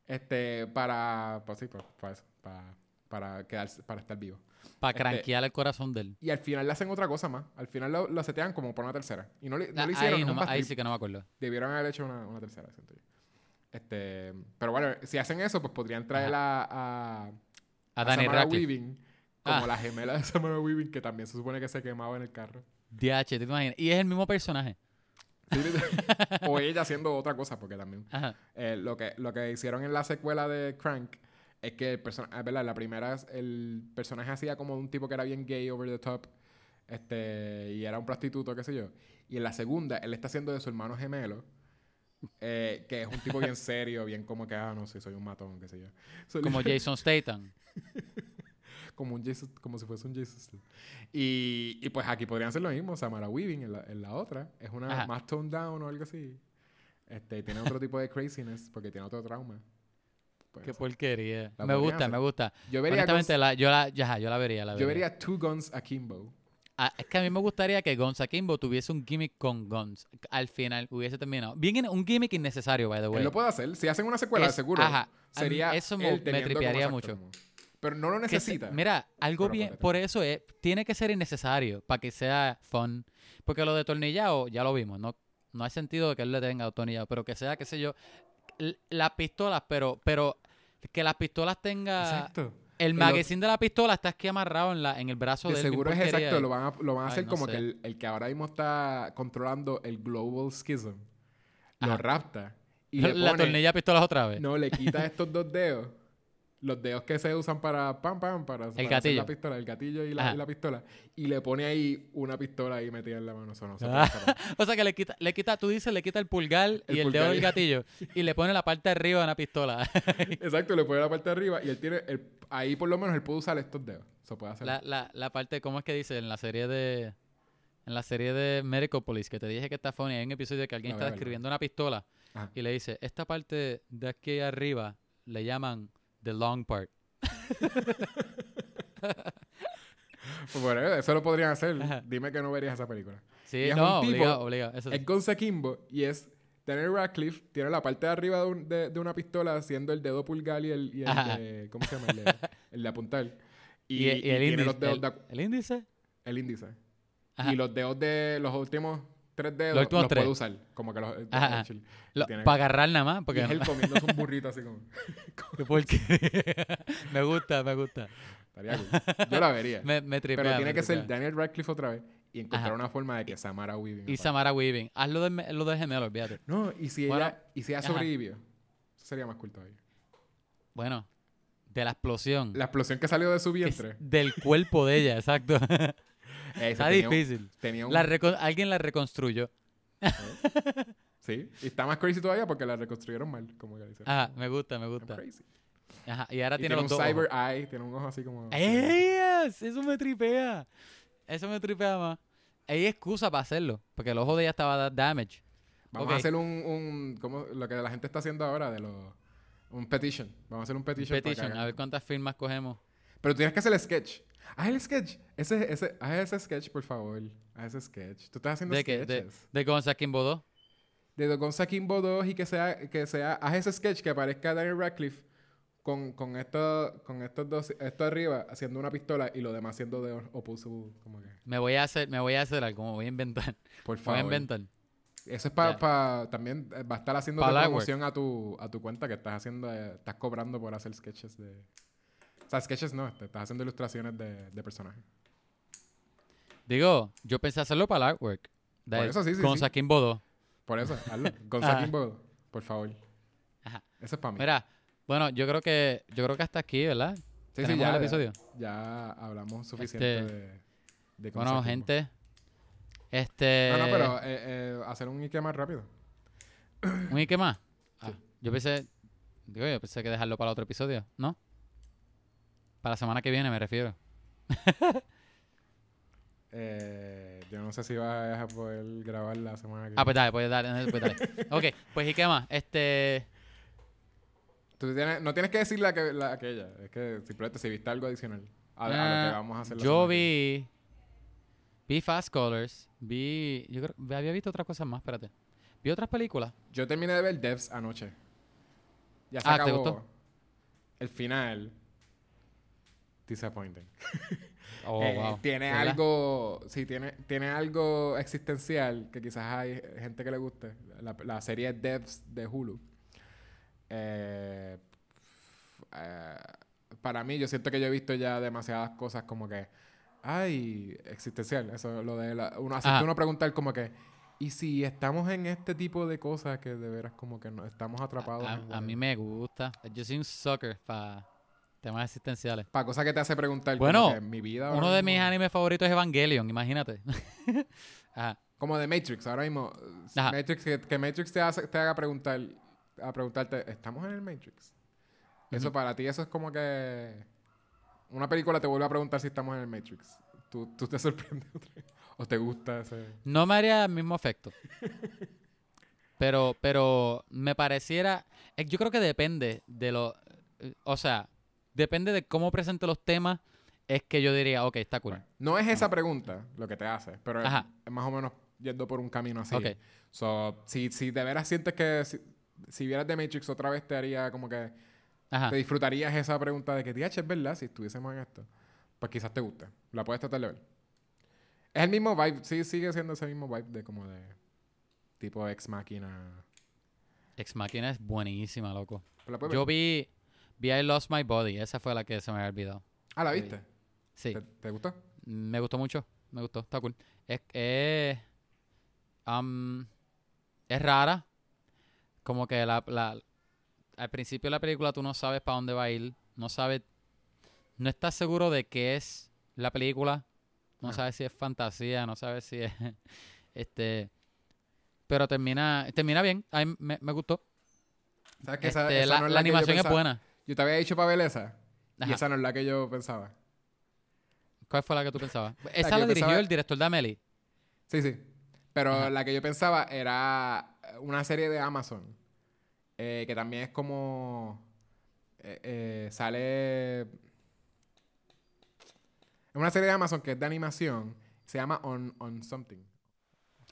Este, para, pues sí, para, para eso, para, para quedarse, para estar vivo. Para Este- cranquear el corazón de él. Y al final le hacen otra cosa más. Al final lo, lo setean como por una tercera. Y no, le- no Ah, hicieron, ahí, no sí que no me acuerdo. Debieron haber hecho una, una tercera, siento yo. Este, pero bueno, si hacen eso, pues podrían traer a, a, A. Weaving como Ah. la gemela de Samara Weaving, que también se supone que se quemaba en el carro. DH, ¿te imaginas? Y es el mismo personaje. O ella haciendo otra cosa, porque también. Eh, lo, que, lo que hicieron en la secuela de Crank es que el personaje, verdad, la primera, el personaje hacía como un tipo que era bien gay, over the top, este, y era un prostituto, qué sé yo. Y en la segunda, él está haciendo de su hermano gemelo, eh, que es un tipo bien serio, bien como que, ah, no sé, soy un matón, qué sé yo. So, Como Jason Statham. como, un Jason- como si fuese un Jason Statham. Y, y pues aquí podrían hacer lo mismo. Samara Weaving en la, en la otra es una Ajá. más toned down o algo así. Este, tiene otro tipo de craziness porque tiene otro trauma. Pues, Qué porquería. Me gusta, hacer. me gusta. yo vería, Honestamente, Guns- la, yo, la, ya, yo la vería. La yo vería. vería Two Guns Akimbo. Ah, es que a mí me gustaría que Guns Akimbo tuviese un gimmick con Guns. Al final hubiese terminado. Bien, un gimmick innecesario, by the way. Él lo puede hacer. Si hacen una secuela, Es- seguro. ajá. Sería eso me- tripearía mucho. Pero no lo se- necesita. mira, algo Pero bien, por eso es, tiene que ser innecesario para que sea fun. Porque lo de tornillado ya lo vimos, no, no hay sentido de que él le tenga tornillado, pero que sea, qué sé yo, las pistolas, pero, pero que las pistolas tenga Exacto. El magazine de la pistola está aquí amarrado en la en el brazo De de seguro es exacto. Lo van a, lo van a Ay, hacer no como sé. que el, el que ahora mismo está controlando el Global Schism lo Ajá. rapta y le la pone, tornilla pistolas otra vez. No, le quita estos dos dedos. Los dedos que se usan para pam pam para, para hacer la pistola, el gatillo y la, Ajá. y la pistola. Y le pone ahí una pistola ahí metida en la mano. Eso no se puede hacer. O sea que le quita, le quita, tú dices, le quita el pulgar El y el dedo del gatillo y le pone la parte de arriba de una pistola. Exacto, le pone la parte de arriba y él tiene. el- ahí por lo menos él puede usar estos dedos. Eso puede hacer. La, la, la parte, ¿cómo es que dice? En la serie de. En la serie de Medical Police, que te dije que está funny, hay un episodio que alguien La está describiendo una pistola Ajá. y le dice, esta parte de aquí arriba le llaman the long part. Pues bueno, eso lo podrían hacer. Dime que no verías esa película. Sí, es no, un tipo- obligado, obligado. Eso sí. Es Gonza Kimbo y es Daniel Radcliffe. Tiene la parte de arriba de, un- de- de una pistola haciendo el dedo pulgar y el, y el de. ¿Cómo se llama? El de, el de apuntar. Y, Y, el, tiene índice, los dedos el, de- el índice. el índice. Ajá. Y los dedos de los últimos tres dedos Los los, últimos tres. puede usar. Como que los. Ajá, ajá. chill. Lo- tiene- Para agarrar nada más, y porque es él comiéndose un burrito así como. qué porquería. me gusta, me gusta. Estaría cool. Yo la vería. Me, me tripea, Pero tiene me que ser. Daniel Radcliffe otra vez y encontrar Ajá. una forma de que Samara Weaving. Y. Samara Weaving. Hazlo de, lo de gemelo, olvídate. No, y si Bueno, ella, y si ella ajá. sobrevivió. Eso sería más cool todavía. Bueno, de la explosión. La explosión que salió de su es vientre. del cuerpo de ella, exacto. Eh, Está tenía difícil. tenía un- La reco- alguien la reconstruyó. Sí, y está más crazy todavía porque la reconstruyeron mal, como que dice. Ajá, me gusta, me gusta. crazy. Ajá, y ahora Y tiene, tiene, los un dos cyber ojos. eye, tiene un ojo así como... ¡Ellas! Eso me tripea. Eso me tripea más. Hay excusa para hacerlo, porque el ojo de ella estaba da- damage. Vamos a hacer un, un ¿cómo? lo que la gente está haciendo ahora de los... Un petition. Vamos a hacer un petition. para que Petition, hagan- a ver cuántas firmas cogemos. Pero tienes que hacer el sketch. Haz el sketch. Ese, ese, haz ese sketch, por favor. Haz ese sketch. Tú estás haciendo ¿De qué? De, sketches. de Gonza Kimbo 2. De Gonza Kimbo 2 y que sea, que sea, haz ese sketch que aparezca Daniel Radcliffe con, con, esto, con estos dos, esto arriba haciendo una pistola y lo demás haciendo de opuso, como que, Me voy a hacer, me voy a hacer algo, me voy a inventar. por Voy a favor. inventar. Eso es para, Ya. también eh, va a estar haciendo Pa' promoción a tu, a tu cuenta que estás haciendo, eh, estás cobrando por hacer sketches de, sea, sketches no, te- estás haciendo ilustraciones de, de personajes. Digo, yo pensé hacerlo para el artwork. De Por eso sí, sí, Gonza sí. 2. Por eso, hazlo. Gonza Ajá. Kimbo, por favor. Ajá. Eso es para mí. Mira, bueno, yo creo que yo creo que hasta aquí, ¿verdad? Sí, sí, ya, el episodio. Ya, hablamos suficiente Este, de, de Gonza Bueno, gente, Este. No, no, pero eh, eh, hacer un Ike más rápido. ¿Un Ike más? Ah, Sí. yo pensé. Digo, yo pensé que dejarlo para otro episodio, ¿no? Para la semana que viene, me refiero. Eh, yo no sé si vas a poder grabar la semana que Ah, pues dale, pues dale, pues dale. ok, pues ¿y qué más? Este. Tú tienes- no tienes que decir la, que, la aquella. Es que simplemente si viste algo adicional a, a lo ah, que vamos a hacer la Yo que vi. Vi Fast Colors. Vi. Yo creo. Había visto otras cosas más, espérate. Vi otras películas. viene. Yo terminé de ver Devs anoche. Ya se Ah, ¿te acabó. gustó? El final. Disappointing. Oh, Eh, wow. Tiene ¿Verdad? algo. Sí, tiene, tiene algo existencial que quizás hay gente que le guste. La, la serie Devs de Hulu. Eh, eh, para mí, yo siento que yo he visto ya demasiadas cosas como que. Ay, existencial. Eso, lo de la, uno, hacerte uno preguntar como que. ¿Y si estamos en este tipo de cosas que de veras como que no estamos atrapados? A, en a mí me gusta. Yo soy un sucker para temas existenciales. Para cosas que te hace preguntar. Bueno, mi vida. Uno de mis animes favoritos es Evangelion, imagínate. Ajá. Como de Matrix, ahora mismo. Ajá. Matrix, que, que Matrix te, hace- te haga preguntar, a preguntarte, ¿estamos en el Matrix? Eso para ti, eso es como que una película te vuelve a preguntar si estamos en el Matrix. ¿Tú, tú te sorprendes? ¿O te gusta ese...? No me haría el mismo efecto. Pero, pero me pareciera. eh, Yo creo que depende de lo. O sea, depende de cómo presente los temas. Es que yo diría, ok, está cool. No es esa pregunta lo que te hace, pero es, Ajá. es más o menos yendo por un camino así. Ok. So, si, si de veras sientes que si, si vieras de Matrix otra vez te haría como que... Ajá. Te disfrutarías esa pregunta de que, TH, es verdad, si estuviésemos en esto. Pues quizás te guste. La puedes tratar de ver. Es el mismo vibe, sí, sigue siendo ese mismo vibe de como de tipo ex máquina. Ex Machina es buenísima, loco. Yo vi. Vi I Lost My Body. Esa fue la que se me había olvidado. Ah, ¿la viste? Sí. ¿Te, te gustó? Me gustó mucho. Me gustó. Está cool. Es, am, es rara. Como que la, la- al principio de la película tú no sabes para dónde va a ir. No sabes. No estás seguro de qué es la película. No Ajá. sabes si es fantasía. No sabes si es. este. Pero termina, termina bien. A mí me, me gustó. ¿Sabes que esa, Este, esa la, no animación es buena. Yo te había dicho para esa. Y Ajá. esa no es la que yo pensaba. ¿Cuál fue la que tú pensabas? Esa la dirigió pensaba- el director de Amelie. Sí, sí. Pero Ajá. la que yo pensaba era una serie de Amazon. eh, que también es como. eh, eh, sale. Es una serie de Amazon que es de animación. Se llama On, On Something.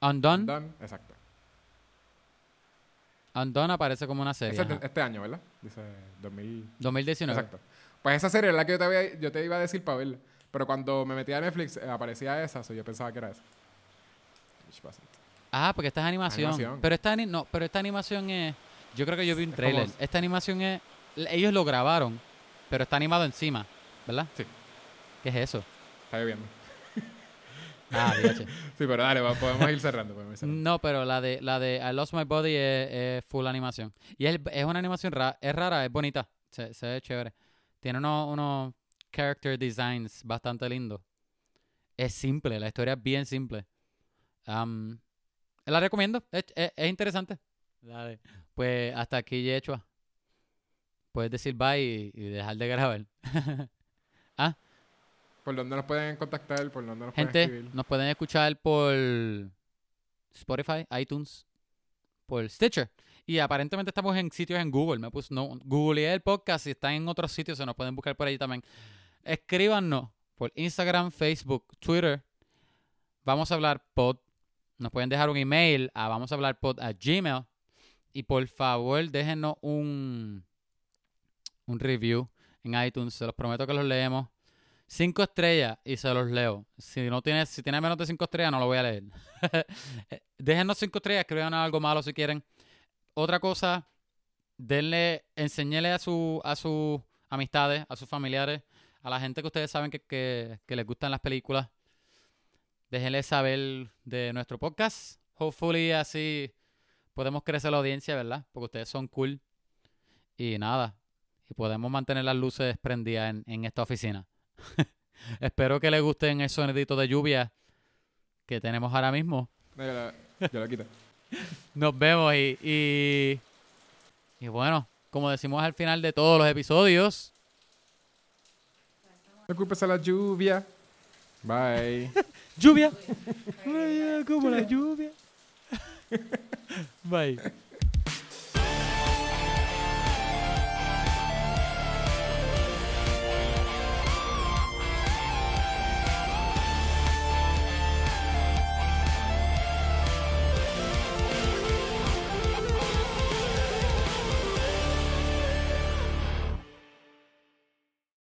Undone. Undone, Exacto. Undone aparece como una serie. Ese es de- ajá. este año, ¿verdad? Dice 2000. 2019. Exacto. Pues esa serie es la que yo te, había- yo te iba a decir para verla. Pero cuando me metí a Netflix eh, aparecía esa, so yo pensaba que era esa. Ah, porque esta es animación. Animación. Pero esta ani- no, pero esta animación es. Yo creo que yo vi un Es trailer. como- Esta animación es. Ellos lo grabaron, pero está animado encima, ¿verdad? Sí. ¿Qué es eso? Está lloviendo. Ah, DH. Sí, pero dale, podemos ir cerrando. Podemos ir cerrando. No, pero la de la de I Lost My Body es, es full animación. Y es, es una animación rara, es rara, es bonita. Se, se ve chévere. Tiene unos, unos character designs bastante lindos. Es simple, la historia es bien simple. La recomiendo, es, es- es interesante. Dale. Pues hasta aquí, Yechua. Puedes decir bye y, y dejar de grabar. ¿Por dónde nos pueden contactar? ¿Por dónde nos pueden Gente, escribir? nos pueden escuchar por Spotify, iTunes, por Stitcher. Y aparentemente estamos en sitios en Google. Me puse, no, googleé el podcast y están en otros sitios, se nos pueden buscar por ahí también. Escríbanos por Instagram, Facebook, Twitter. Vamos a hablar pod. Nos pueden dejar un email a vamos a hablar pod a Gmail. Y por favor, déjenos un, un review en iTunes. Se los prometo que los leemos. Cinco estrellas y se los leo. Si no tiene, si tiene menos de cinco estrellas, no lo voy a leer. Déjenos cinco estrellas, escriban algo malo si quieren. Otra cosa, denle, enséñele a su, a sus amistades, a sus familiares, a la gente que ustedes saben que, que, que les gustan las películas. Déjenle saber de nuestro podcast. Hopefully así podemos crecer la audiencia, ¿verdad? Porque ustedes son cool. Y nada. Y podemos mantener las luces prendidas en, en esta oficina. Espero que les gusten el sonidito de lluvia que tenemos ahora mismo. Yo, lo, quito. Nos vemos y, y, y bueno, como decimos al final de todos los episodios, No culpes a la lluvia. Bye. lluvia. Como la lluvia. Bye.